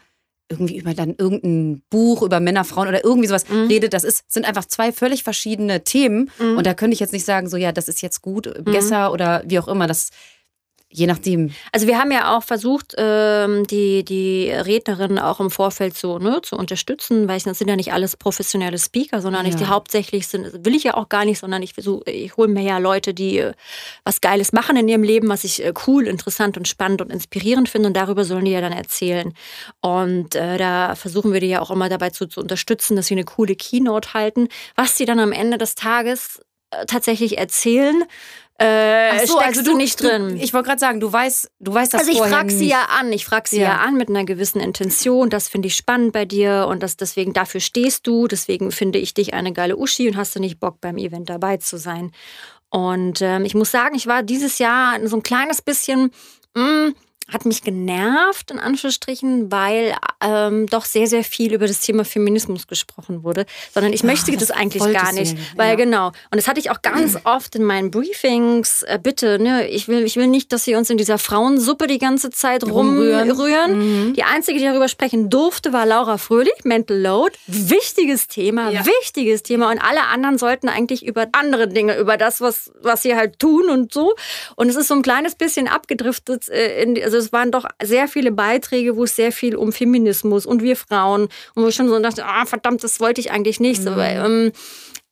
irgendwie über dann irgendein Buch über Männer, Frauen oder irgendwie sowas mhm. redet. Das ist, sind einfach zwei völlig verschiedene Themen. Mhm. Und da könnte ich jetzt nicht sagen, so ja, das ist jetzt gut, mhm. besser oder wie auch immer. Das Je nachdem. Also wir haben ja auch versucht, ähm, die, die Rednerinnen auch im Vorfeld so, ne, zu unterstützen, weil das sind ja nicht alles professionelle Speaker, sondern ja. nicht die hauptsächlich sind, will ich ja auch gar nicht, sondern ich versuche, ich hole mir ja Leute, die äh, was Geiles machen in ihrem Leben, was ich äh, cool, interessant und spannend und inspirierend finde und darüber sollen die ja dann erzählen. Und äh, da versuchen wir die ja auch immer dabei zu, zu unterstützen, dass sie eine coole Keynote halten, was sie dann am Ende des Tages äh, tatsächlich erzählen äh, so, steckst also du, nicht drin. Du, ich wollte gerade sagen, du weißt, du weißt das Also ich frage sie ja an, ich frage sie ja. ja. an mit einer gewissen Intention. Das finde ich spannend bei dir und das deswegen dafür stehst du. Deswegen finde ich dich eine geile Uschi und hast du nicht Bock beim Event dabei zu sein. Und ähm, ich muss sagen, ich war dieses Jahr so ein kleines bisschen mh, mm, hat mich genervt, in Anführungsstrichen, weil ähm, doch sehr, sehr viel über das Thema Feminismus gesprochen wurde. Sondern ich möchte Ach, das, das eigentlich gar nicht. Sehen. Weil ja. genau, und das hatte ich auch ganz oft in meinen Briefings, äh, bitte, ne, ich will, ich will nicht, dass sie uns in dieser Frauensuppe die ganze Zeit rumrühren. rumrühren. Mhm. Die einzige, die darüber sprechen durfte, war Laura Fröhlich, Mental Load. Wichtiges Thema, ja. wichtiges Thema. Und alle anderen sollten eigentlich über andere Dinge, über das, was, was sie halt tun und so. Und es ist so ein kleines bisschen abgedriftet, äh, in, also es waren doch sehr viele Beiträge, wo es sehr viel um Feminismus und wir Frauen und wo ich schon so dachte, ah, verdammt, das wollte ich eigentlich nicht. Mhm. So, ähm,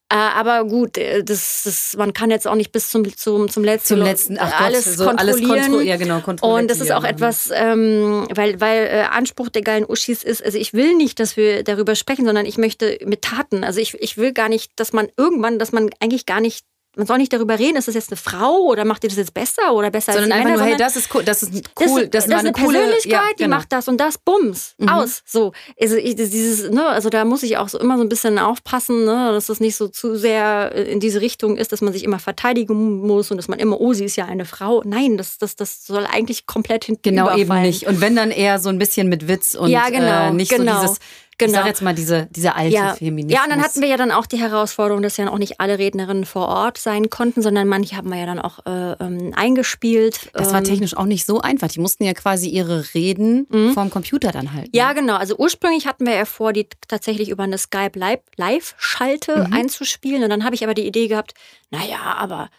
äh, aber gut, äh, das, das, man kann jetzt auch nicht bis zum, zum, zum letzten, zum letzten ach alles Gott, so kontrollieren. Alles kontro ja, genau, und das ist auch etwas, ähm, weil, weil äh, Anspruch der geilen Uschis ist, also ich will nicht, dass wir darüber sprechen, sondern ich möchte mit Taten. Also ich, ich will gar nicht, dass man irgendwann, dass man eigentlich gar nicht man soll nicht darüber reden, ist das jetzt eine Frau oder macht ihr das jetzt besser oder besser sondern als die einfach Männer, nur, hey, das ist cool, das ist cool, das, das, das ist eine, coole, Persönlichkeit, ja, genau. die macht das und das, bums, mhm. aus. So, also ich, dieses, ne, also da muss ich auch so immer so ein bisschen aufpassen, ne, dass das nicht so zu sehr in diese Richtung ist, dass man sich immer verteidigen muss und dass man immer, oh, sie ist ja eine Frau. Nein, das, das, das soll eigentlich komplett hinten Genau, eben nicht. Und wenn dann eher so ein bisschen mit Witz und ja, genau, äh, nicht genau. so dieses Genau. Ich sag jetzt mal diese, diese alte ja. Feminismus. Ja, und dann hatten wir ja dann auch die Herausforderung, dass ja auch nicht alle Rednerinnen vor Ort sein konnten, sondern manche haben wir ja dann auch äh, ähm, eingespielt. Das war ähm, technisch auch nicht so einfach. Die mussten ja quasi ihre Reden mhm. vom Computer dann halten. Ja, genau. Also ursprünglich hatten wir ja vor, die tatsächlich über eine Skype Live-Schalte mhm. einzuspielen. Und dann habe ich aber die Idee gehabt, naja, aber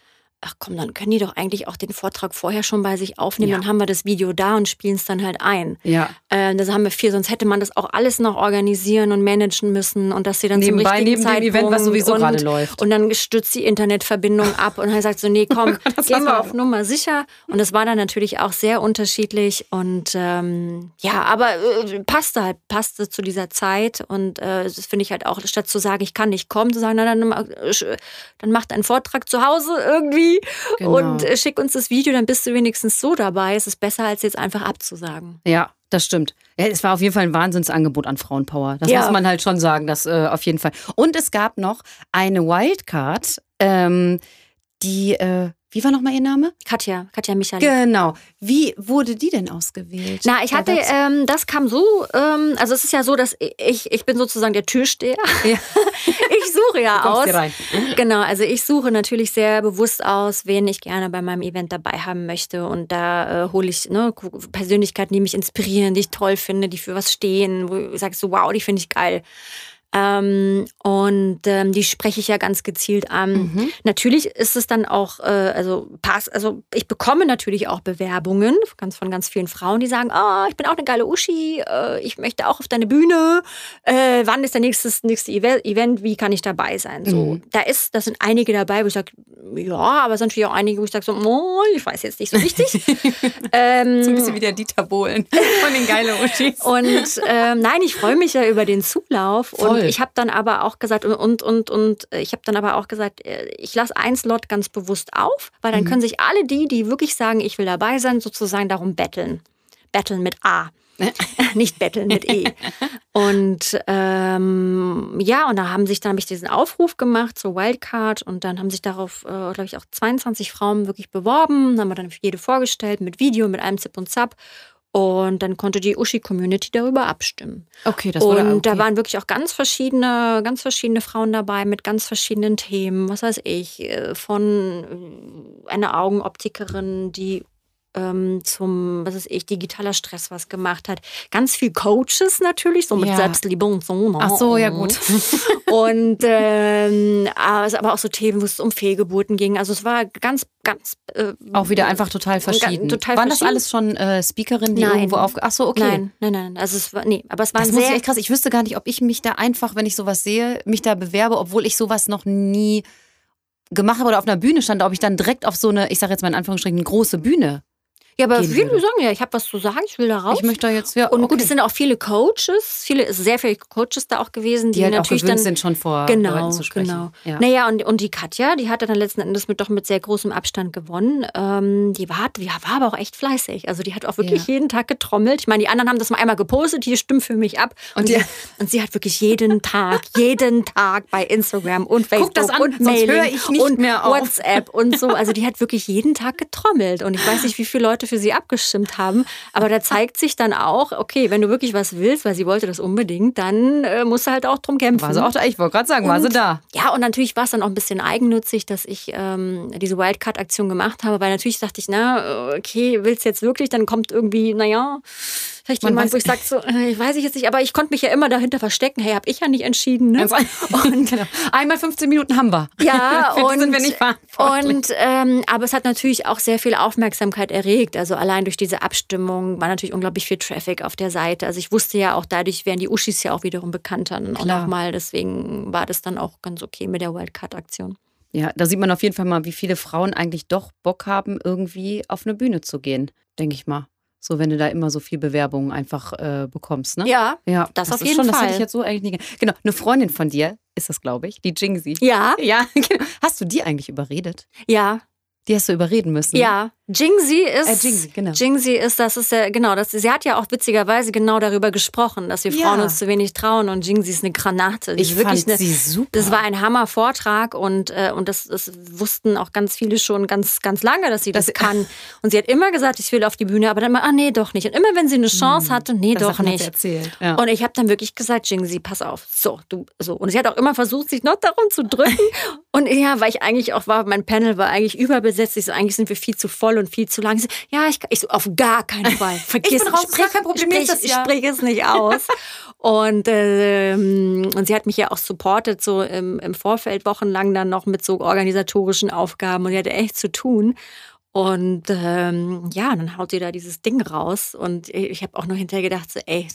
ach komm, dann können die doch eigentlich auch den Vortrag vorher schon bei sich aufnehmen. Ja. Dann haben wir das Video da und spielen es dann halt ein. Ja. Äh, das haben wir viel, sonst hätte man das auch alles noch organisieren und managen müssen und dass sie dann Nebenbei, zum richtigen neben Zeitpunkt dem Event, was sowieso und, gerade läuft. Und dann stützt die Internetverbindung ab und er sagt so, nee, komm, gehen wir auf Nummer sicher. Und das war dann natürlich auch sehr unterschiedlich und ähm, ja, aber äh, passte halt, passte zu dieser Zeit und äh, das finde ich halt auch, statt zu sagen, ich kann nicht kommen, zu sagen, na, dann, äh, dann macht einen Vortrag zu Hause irgendwie genau. und äh, schick uns das Video, dann bist du wenigstens so dabei. Es ist besser, als jetzt einfach abzusagen. Ja, das stimmt. Ja, es war auf jeden Fall ein Wahnsinnsangebot an Frauenpower. Das ja. muss man halt schon sagen, das äh, auf jeden Fall. Und es gab noch eine Wildcard, ähm, die äh, wie war nochmal Ihr Name? Katja, Katja Michael. Genau. Wie wurde die denn ausgewählt? Na, ich hatte, ähm, das kam so, ähm, also es ist ja so, dass ich, ich bin sozusagen der Türsteher. Ja. ich suche ja aus. Hier rein. Genau, also ich suche natürlich sehr bewusst aus, wen ich gerne bei meinem Event dabei haben möchte. Und da äh, hole ich ne, Persönlichkeiten, die mich inspirieren, die ich toll finde, die für was stehen, wo ich sage so, wow, die finde ich geil. Ähm, und ähm, die spreche ich ja ganz gezielt an. Mhm. Natürlich ist es dann auch, äh, also pass, also ich bekomme natürlich auch Bewerbungen ganz von ganz vielen Frauen, die sagen, oh, ich bin auch eine geile Uschi, äh, ich möchte auch auf deine Bühne. Äh, wann ist der nächste, nächste Event? Wie kann ich dabei sein? So, mhm. da ist, da sind einige dabei, wo ich sage, ja, aber es sind natürlich auch einige, wo ich sage so, oh, ich weiß jetzt nicht so richtig. ähm, so ein bisschen wie der Dieter Bohlen von den geilen Uschis. Und ähm, nein, ich freue mich ja über den Zulauf. Voll. Und ich habe dann aber auch gesagt, und, und, und ich habe dann aber auch gesagt, äh, ich lasse ein Slot ganz bewusst auf, weil dann mhm. können sich alle die, die wirklich sagen, ich will dabei sein, sozusagen darum betteln. Betteln mit A. nicht betteln mit E. Und ähm, ja, und da haben sich, dann habe ich diesen Aufruf gemacht zur Wildcard und dann haben sich darauf, äh, glaube ich, auch 22 Frauen wirklich beworben. Haben wir dann jede vorgestellt mit Video, mit einem Zip und Zap. Und dann konnte die Uschi-Community darüber abstimmen. Okay, das war Und okay. da waren wirklich auch ganz verschiedene, ganz verschiedene Frauen dabei mit ganz verschiedenen Themen. Was weiß ich, äh, von äh, einer Augenoptikerin, die ähm, zum, was ist ich, digitaler Stress was gemacht hat. Ganz viel Coaches natürlich, so mit ja. Selbstliebe und so. Ne? Ach so, ja gut. und ähm, aber auch so Themen, wo es um Fehlgeburten ging. Also es war ganz, ganz... Äh, auch wieder einfach total verschieden. Total waren verschieden? das alles schon äh, Speakerinnen, die nein. irgendwo auf... Ach so, okay. Nein, nein, nein. Also es war, nee, aber es war das sehr... Muss ich echt krass. Ich wüsste gar nicht, ob ich mich da einfach, wenn ich sowas sehe, mich da bewerbe, obwohl ich sowas noch nie gemacht habe oder auf einer Bühne stand, ob ich dann direkt auf so eine, ich sage jetzt mal in Anführungsstrichen, eine große Bühne ja, aber viele würde. sagen ja, ich habe was zu sagen, ich will da raus. Ich möchte da jetzt, ja. Und okay. gut, es sind auch viele Coaches, viele, sehr viele Coaches da auch gewesen, die, die halt natürlich dann sind schon vor genau, Leuten zu sprechen. Genau. Ja. Naja, und, und die Katja, die hat dann letzten Endes mit doch mit sehr großem Abstand gewonnen. Ähm, die war, die war aber auch echt fleißig. Also die hat auch wirklich ja. jeden Tag getrommelt. Ich meine, die anderen haben das mal einmal gepostet, die stimmt für mich ab. Und, und, die, und sie hat wirklich jeden Tag, jeden Tag bei Instagram und Facebook das an, und Mailing und WhatsApp und so. Also die hat wirklich jeden Tag getrommelt. Und ich weiß nicht, wie viele Leute für sie abgestimmt abgestimmt haben. Aber da zeigt sich dann auch, okay, wenn du wirklich was willst, weil sie wollte das unbedingt, dann äh, musst du halt auch drum kämpfen. War sie auch da? Ich wollte gerade sagen, und, war sie da? Ja, und natürlich war es dann auch ein bisschen eigennützig, dass ich ähm, diese Wildcard-Aktion gemacht habe, weil natürlich dachte ich, na, okay, willst du jetzt wirklich? Dann kommt irgendwie, naja, vielleicht Man jemand, wo ich sage, so, äh, ich weiß ich jetzt nicht, aber ich konnte mich ja immer dahinter verstecken. Hey, habe ich ja nicht entschieden. Ne? Und genau. einmal 15 Minuten haben wir. Ja, und, sind wir nicht und ähm, aber es hat natürlich auch sehr viel Aufmerksamkeit erregt. Also allein durch diese Abstimmung war natürlich unglaublich viel Traffic auf der Seite. Also ich wusste ja auch, dadurch werden die Uschis ja auch wiederum bekannter und nochmal. Deswegen war das dann auch ganz okay mit der Wildcard-Aktion. Ja, da sieht man auf jeden Fall mal, wie viele Frauen eigentlich doch Bock haben, irgendwie auf eine Bühne zu gehen, denke ich mal. So, wenn du da immer so viel Bewerbungen einfach äh, bekommst, ne? Ja, ja das, das auf jeden schon, Fall. Das hätte ich jetzt so eigentlich nie. Genau, eine Freundin von dir ist das, glaube ich, die Jingsy. Ja. Ja, genau. Hast du die eigentlich überredet? Ja. Die hast du überreden müssen. Ja, Jingzi ist, äh, Jingzi, genau. Jingzi ist, das ist ja, genau, das, sie hat ja auch witzigerweise genau darüber gesprochen, dass wir ja. Frauen uns zu wenig trauen und Jingzi ist eine Granate. Die ich wirklich fand eine, sie super. Das war ein Hammer-Vortrag und, äh, und das, das wussten auch ganz viele schon ganz, ganz lange, dass sie das, das kann. Und sie hat immer gesagt, ich will auf die Bühne, aber dann immer, ah nee, doch nicht. Und immer wenn sie eine Chance hm. hatte, nee, das doch nicht. Erzählt. Ja. Und ich habe dann wirklich gesagt, Jingzi, pass auf, so, du, so. Und sie hat auch immer versucht, sich noch darum zu drücken. und ja, weil ich eigentlich auch war, mein Panel war eigentlich überbesetzt. Ich so, eigentlich sind wir viel zu voll und viel zu lang ja, ich, ich so, auf gar keinen Fall. Vergiss ich bin raus, sprich, kein Problem, sprich, das ich sprich es nicht aus. und, ähm, und sie hat mich ja auch supportet, so im, im Vorfeld wochenlang dann noch mit so organisatorischen Aufgaben und sie hatte echt zu tun. Und ähm, ja, dann haut sie da dieses Ding raus und ich habe auch noch hinterher gedacht, so, ey,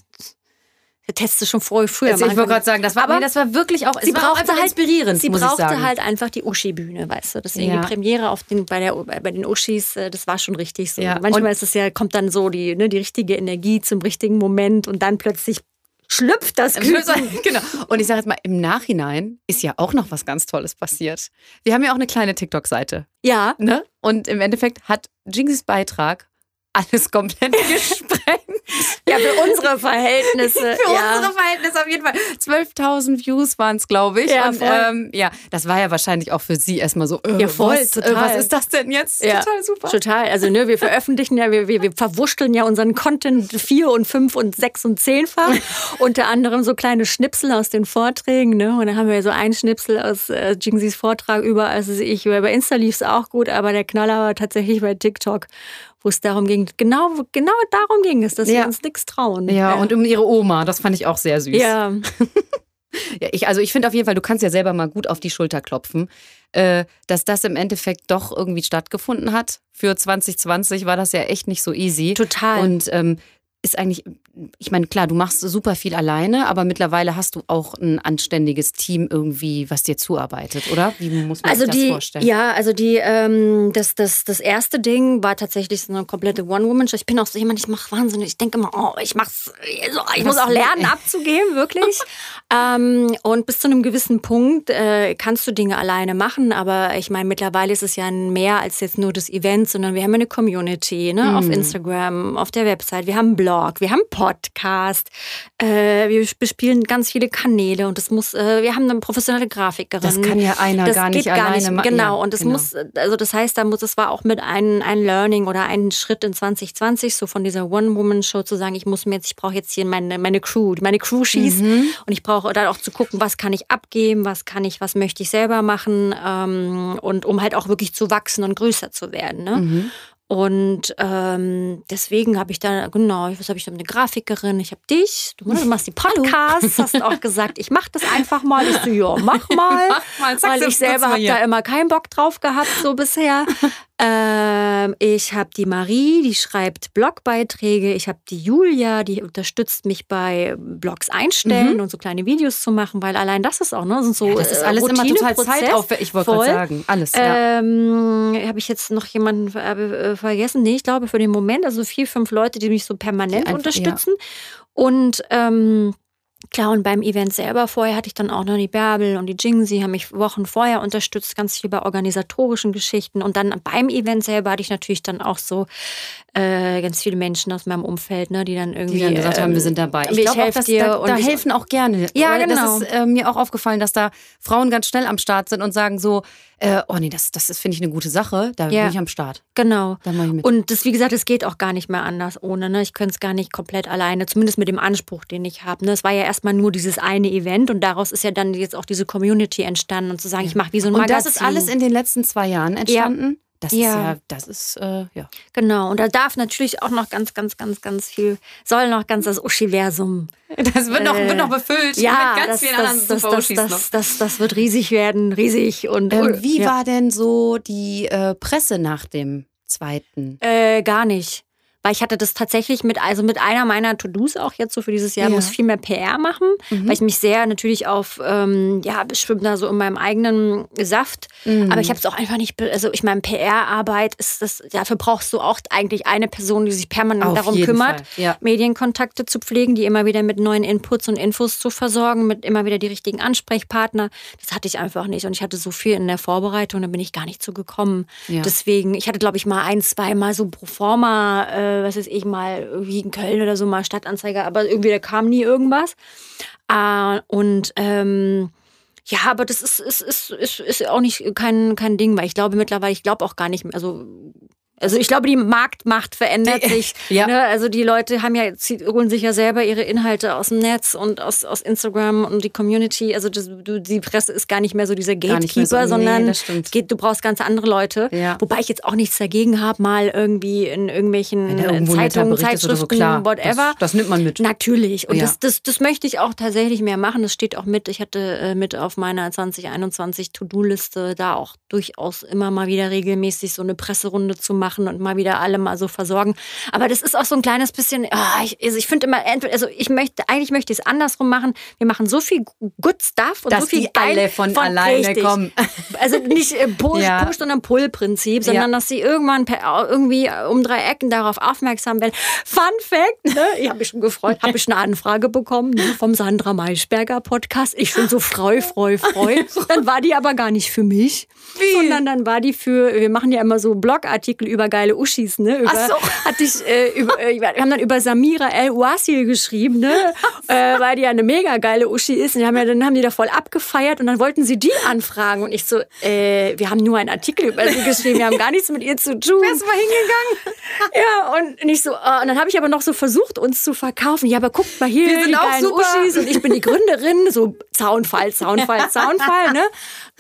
der testest schon vorher früher. Also ich wollte gerade sagen, das war, aber nee, das war wirklich auch, sie brauchte halt, inspirierend. Sie brauchte halt einfach die Uschi-Bühne, weißt du. Deswegen ja. die Premiere auf den, bei, der, bei den Uschis, äh, das war schon richtig so. Ja. Manchmal und ist es ja, kommt dann so die, ne, die richtige Energie zum richtigen Moment und dann plötzlich schlüpft das Küken. genau. Und ich sage jetzt mal, im Nachhinein ist ja auch noch was ganz Tolles passiert. Wir haben ja auch eine kleine TikTok-Seite. Ja. Ne? Und im Endeffekt hat Jinxes Beitrag alles komplett gesprengt. ja, für unsere Verhältnisse. für ja. unsere Verhältnisse auf jeden Fall. 12.000 Views waren es, glaube ich. Ja, und, ähm, ja, das war ja wahrscheinlich auch für sie erstmal so, äh, ja, voll, was, total. Äh, was ist das denn jetzt? Ja, total super. Total. Also, ne, wir veröffentlichen ja, wir, wir, wir verwurschteln ja unseren Content vier und fünf und sechs und zehnfach. Unter anderem so kleine Schnipsel aus den Vorträgen. Ne? Und dann haben wir so einen Schnipsel aus äh, Jingsis Vortrag über, also ich, bei Insta lief es auch gut, aber der Knaller war tatsächlich bei TikTok wo es darum ging, genau, genau darum ging es, dass ja. wir uns nichts trauen. Ja, ja, und um ihre Oma, das fand ich auch sehr süß. Ja. ja ich, also ich finde auf jeden Fall, du kannst ja selber mal gut auf die Schulter klopfen, äh, dass das im Endeffekt doch irgendwie stattgefunden hat. Für 2020 war das ja echt nicht so easy. Total. Und ähm, ist eigentlich, ich meine, klar, du machst super viel alleine, aber mittlerweile hast du auch ein anständiges Team irgendwie, was dir zuarbeitet, oder? Wie muss man also sich das die, vorstellen? Ja, also die, ähm, das, das, das erste Ding war tatsächlich so eine komplette One-Woman-Show. Ich bin auch so jemand, ich mache wahnsinnig, ich denke immer, oh, ich mach's, ich muss auch lernen abzugeben, wirklich. ähm, und bis zu einem gewissen Punkt äh, kannst du Dinge alleine machen, aber ich meine, mittlerweile ist es ja mehr als jetzt nur das Event, sondern wir haben eine Community, ne, mm. auf Instagram, auf der Website, wir haben einen Blog wir haben Podcast. Äh, wir bespielen ganz viele Kanäle und das muss, äh, wir haben eine professionelle Grafikerin. Das kann ja einer das gar nicht gar alleine machen. Genau, Ja, und das genau. muss, also das heißt, da muss, es war auch mit ein, ein Learning oder ein Schritt in 2020, so von dieser One-Woman-Show zu sagen, ich muss mir jetzt, ich brauche jetzt hier meine, meine Crew, meine Crew schießt Mhm. und ich brauche dann auch zu gucken, was kann ich abgeben, was kann ich, was möchte ich selber machen ähm, und um halt auch wirklich zu wachsen und größer zu werden. Ne? Mhm. Und ähm, deswegen habe ich da, genau, was habe ich da, eine Grafikerin, ich habe dich, du, machst die Podcasts, hast auch gesagt, ich mache das einfach mal. Ich so, ja, mach mal. Mach mal, weil ich selber habe da immer keinen Bock drauf gehabt, so bisher. Ähm, ich habe die Marie, die schreibt Blogbeiträge. Ich habe die Julia, die unterstützt mich bei Blogs einstellen und so kleine Videos zu machen, weil allein das ist auch, ne, sind so Mhm. Ja, das ist äh, alles immer total zeitaufwendig. Ich wollte gerade sagen, alles. Ja. Ähm, habe ich jetzt noch jemanden äh, vergessen? Nee, ich glaube für den Moment, also vier, fünf Leute, die mich so permanent einfach- unterstützen. Und ähm, klar, und beim Event selber vorher hatte ich dann auch noch die Bärbel und die Jingsi, haben mich Wochen vorher unterstützt, ganz viel bei organisatorischen Geschichten. Und dann beim Event selber hatte ich natürlich dann auch so äh, ganz viele Menschen aus meinem Umfeld, ne, die dann irgendwie die dann gesagt haben, ähm, wir sind dabei. ich glaube dass dir da, und da ich- helfen auch gerne. Ja, genau. Das ist äh, mir auch aufgefallen, dass da Frauen ganz schnell am Start sind und sagen so, äh, oh nee, das, das ist, finde ich, eine gute Sache. Da Ja. bin ich am Start. Genau. Da ich. Und das, wie gesagt, es geht auch gar nicht mehr anders ohne. Ne? Ich könnte es gar nicht komplett alleine, zumindest mit dem Anspruch, den ich habe. Ne? Es war ja erstmal nur dieses eine Event und daraus ist ja dann jetzt auch diese Community entstanden und zu sagen, ich mache wie so ein und Magazin. das ist alles in den letzten zwei Jahren entstanden. Das ist Ja. ja, das ist, äh, ja. Genau. Und da darf natürlich auch noch ganz, ganz, ganz, ganz viel, soll noch ganz das Uschiversum. Das wird noch, Äh, wird noch befüllt Ja, mit ganz das, vielen das, anderen das, das, das, noch. das, das, wird riesig werden, riesig. Und Ähm, wie ja. war denn so die äh, Presse nach dem zweiten? Äh, gar nicht. Weil ich hatte das tatsächlich mit, also mit einer meiner To-Dos auch jetzt so für dieses Jahr, Ja. muss viel mehr PR machen, Mhm. weil ich mich sehr natürlich auf, ähm, ja, schwimme da so in meinem eigenen Saft. Mhm. Aber ich habe es auch einfach nicht, also ich meine, PR-Arbeit ist das, dafür brauchst du auch eigentlich eine Person, die sich permanent Auf darum kümmert, ja. Medienkontakte zu pflegen, die immer wieder mit neuen Inputs und Infos zu versorgen, mit immer wieder die richtigen Ansprechpartner. Das hatte ich einfach nicht. Und ich hatte so viel in der Vorbereitung, da bin ich gar nicht zu gekommen. Ja. Deswegen, ich hatte, glaube ich, mal ein, zwei Mal so pro forma, äh, was weiß ich, mal irgendwie in Köln oder so mal Stadtanzeiger, aber irgendwie da kam nie irgendwas. Äh, und ähm, ja, aber das ist, ist, ist, ist, ist auch nicht kein, kein Ding, weil ich glaube mittlerweile, ich glaube auch gar nicht mehr, also also ich glaube, die Marktmacht verändert Die- sich. ja. Ne? Also die Leute haben ja, holen sich ja selber ihre Inhalte aus dem Netz und aus, aus Instagram und die Community. Also das, du, die Presse ist gar nicht mehr so dieser Gatekeeper, so, nee, sondern geht, du brauchst ganz andere Leute. Ja. Wobei ich jetzt auch nichts dagegen habe, mal irgendwie in irgendwelchen Zeitungen, Zeitschriften, so, klar, whatever. Das, das nimmt man mit. Natürlich. Und Ja. das, das, das möchte ich auch tatsächlich mehr machen. Das steht auch mit. Ich hatte äh, mit auf meiner 2021 To-Do-Liste da auch durchaus immer mal wieder regelmäßig so eine Presserunde zu machen und mal wieder alle mal so versorgen. Aber das ist auch so ein kleines bisschen, ah, ich, also ich finde immer, entweder- also ich möchte, eigentlich möchte ich es andersrum machen. Wir machen so viel good stuff und Dass so viel die alle von alleine richtig. kommen. Also nicht äh, Push, Ja. Push sondern Pull-Prinzip, sondern Ja. dass sie irgendwann per, irgendwie um drei Ecken darauf aufmerksam werden. Fun Fact, ne? ich habe mich schon gefreut, habe ich eine Anfrage bekommen ne? vom Sandra Maischberger Podcast. Ich bin so freu, freu, freu. Dann war die aber gar nicht für mich, Wie? sondern dann war die für, wir machen ja immer so Blogartikel über geile Uschis, ne? Über, Ach so. Hatte ich, äh, über, äh, wir haben dann über Samira El Ouasil geschrieben, ne? äh, weil die ja eine mega geile Uschi ist. Und die haben ja, dann haben die da voll abgefeiert und dann wollten sie die anfragen. Und ich so, äh, wir haben nur einen Artikel über sie geschrieben, wir haben gar nichts mit ihr zu tun. Wärst mal hingegangen? Ja, und nicht so, ah, und dann habe ich aber noch so versucht, uns zu verkaufen. Ja, aber guckt mal hier, Wir sind die auch geilen super. Uschis und ich bin die Gründerin, so Zaunfall, Zaunfall, Zaunfall, ne?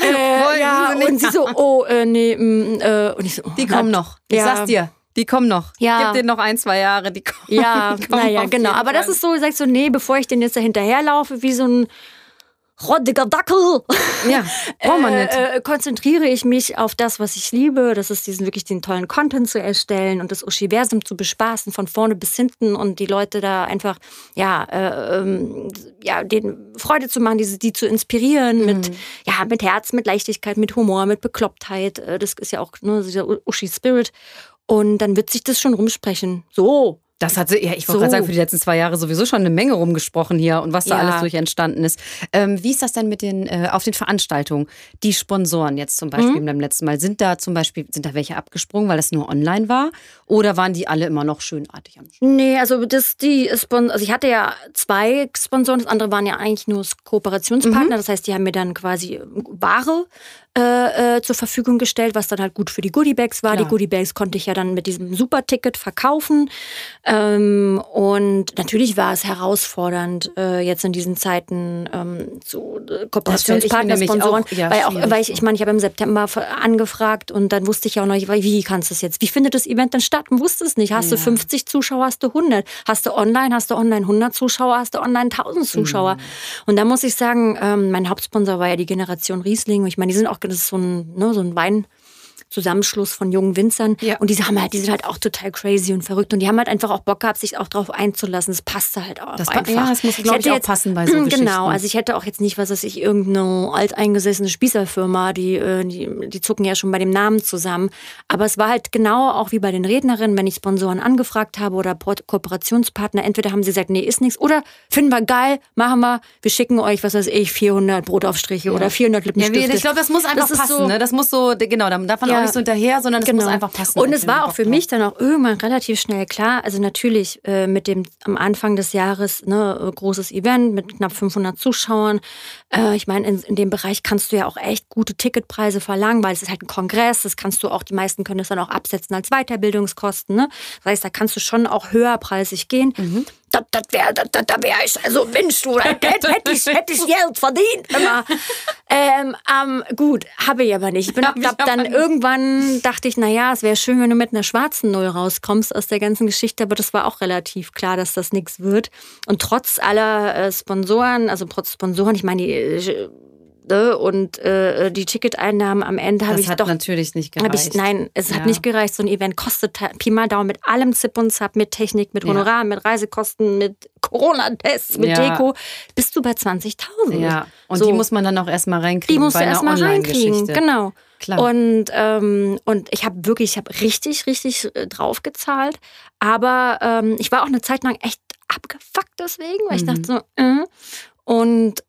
Äh, ja, sie und sie so, oh, äh, nee, mm, äh, und ich so, oh, Die kommen noch. Ich Ja. sag's dir. Die kommen noch. Ja. Gib denen noch ein, zwei Jahre. Die kommen. Ja, die kommen naja, genau. Aber das ist so, sagst du, nee, bevor ich den jetzt da hinterherlaufe, wie so ein roddiger Dackel, Ja, braucht man nicht. äh, äh, konzentriere ich mich auf das, was ich liebe. Das ist diesen wirklich den tollen Content zu erstellen und das Uschiversum zu bespaßen von vorne bis hinten und die Leute da einfach ja, äh, ähm, ja, denen Freude zu machen, diese, die zu inspirieren mit ja mit Herz, mit Leichtigkeit, mit Humor, mit Beklopptheit. Äh, Das ist ja auch ne, dieser Uschi Spirit. Und dann wird sich das schon rumsprechen. So, Das hat sie, ja, ich wollte so. gerade sagen, für die letzten zwei Jahre sowieso schon eine Menge rumgesprochen hier und was da ja. alles durch entstanden ist. Ähm, wie ist das denn mit den, äh, auf den Veranstaltungen? Die Sponsoren jetzt zum Beispiel mhm. beim letzten Mal, sind da zum Beispiel, sind da welche abgesprungen, weil das nur online war? Oder waren die alle immer noch schönartig am Start? Nee, also das, die Spon also ich hatte ja zwei Sponsoren, das andere waren ja eigentlich nur Kooperationspartner. Mhm. Das heißt, die haben mir dann quasi Ware äh, äh, zur Verfügung gestellt, was dann halt gut für die Goodiebags war. Klar. Die Goodiebags konnte ich ja dann mit diesem Superticket verkaufen. Ähm, und natürlich war es herausfordernd, äh, jetzt in diesen Zeiten ähm, so äh, Kooperationspartner, Sponsoren. Auch, ja, weil, auch, weil ich, ich meine, ich habe im September angefragt und dann wusste ich ja auch noch, wie kannst du es jetzt? Wie findet das Event dann statt? Man wusste es nicht. Hast ja. du 50 Zuschauer, hast du 100. Hast du online, hast du online 100 Zuschauer, hast du online 1000 Zuschauer. Mhm. Und da muss ich sagen, ähm, mein Hauptsponsor war ja die Generation Riesling. Ich meine, die sind auch das ist so ein, ne, so ein Wein. Zusammenschluss von jungen Winzern. Ja. Und die haben halt, die sind halt auch total crazy und verrückt. Und die haben halt einfach auch Bock gehabt, sich auch darauf einzulassen. Das passte halt auch das einfach. Ja, das muss, glaube ich, auch jetzt, passen bei so Genau, Geschichten. also ich hätte auch jetzt nicht, was weiß ich, irgendeine alteingesessene Spießerfirma, die, äh, die, die zucken ja schon bei dem Namen zusammen. Aber es war halt genau auch wie bei den Rednerinnen, wenn ich Sponsoren angefragt habe oder Kooperationspartner, entweder haben sie gesagt, nee, ist nichts, oder finden wir geil, machen wir, wir schicken euch, was weiß ich, 400 Brotaufstriche ja. oder 400 Lippenstifte. Ja, ich glaube, das muss einfach das passen. So, ne? Das muss so, genau, davon ja, nicht so hinterher, sondern es genau. muss einfach passen. Und es war auch für mich dann auch irgendwann relativ schnell klar, also natürlich äh, mit dem am Anfang des Jahres ne, großes Event mit knapp 500 Zuschauern. Äh, ich meine, in, in, dem Bereich kannst du ja auch echt gute Ticketpreise verlangen, weil es ist halt ein Kongress, das kannst du auch, die meisten können das dann auch absetzen als Weiterbildungskosten. Ne? Das heißt, da kannst du schon auch höherpreisig gehen. Mhm das, das wäre, da, da wär ich, also Mensch, du, hätte ich, hätte ich Geld verdient. Immer. Ähm, ähm, gut, habe ich aber nicht. Ich bin, glaub, dann irgendwann dachte ich, naja, es wäre schön, wenn du mit einer schwarzen Null rauskommst aus der ganzen Geschichte, aber das war auch relativ klar, dass das nichts wird. Und trotz aller äh, Sponsoren, also trotz Sponsoren, ich meine, die äh, Ne? Und äh, die Ticketeinnahmen am Ende habe ich hat doch. natürlich nicht gereicht. Ich, nein, es ja. hat nicht gereicht. So ein Event kostet Pi mal Daumen mit allem Zip und Zap, mit Technik, mit Honorar, ja. mit Reisekosten, mit Corona-Tests, mit ja. Deko. Bist du bei 20.000. Ja, und so. die muss man dann auch erstmal reinkriegen. Die musst du erstmal reinkriegen, genau. Klar. Und, ähm, und ich habe wirklich, ich habe richtig, richtig äh, draufgezahlt. Aber ähm, ich war auch eine Zeit lang echt abgefuckt deswegen, weil mhm. ich dachte so, äh. Und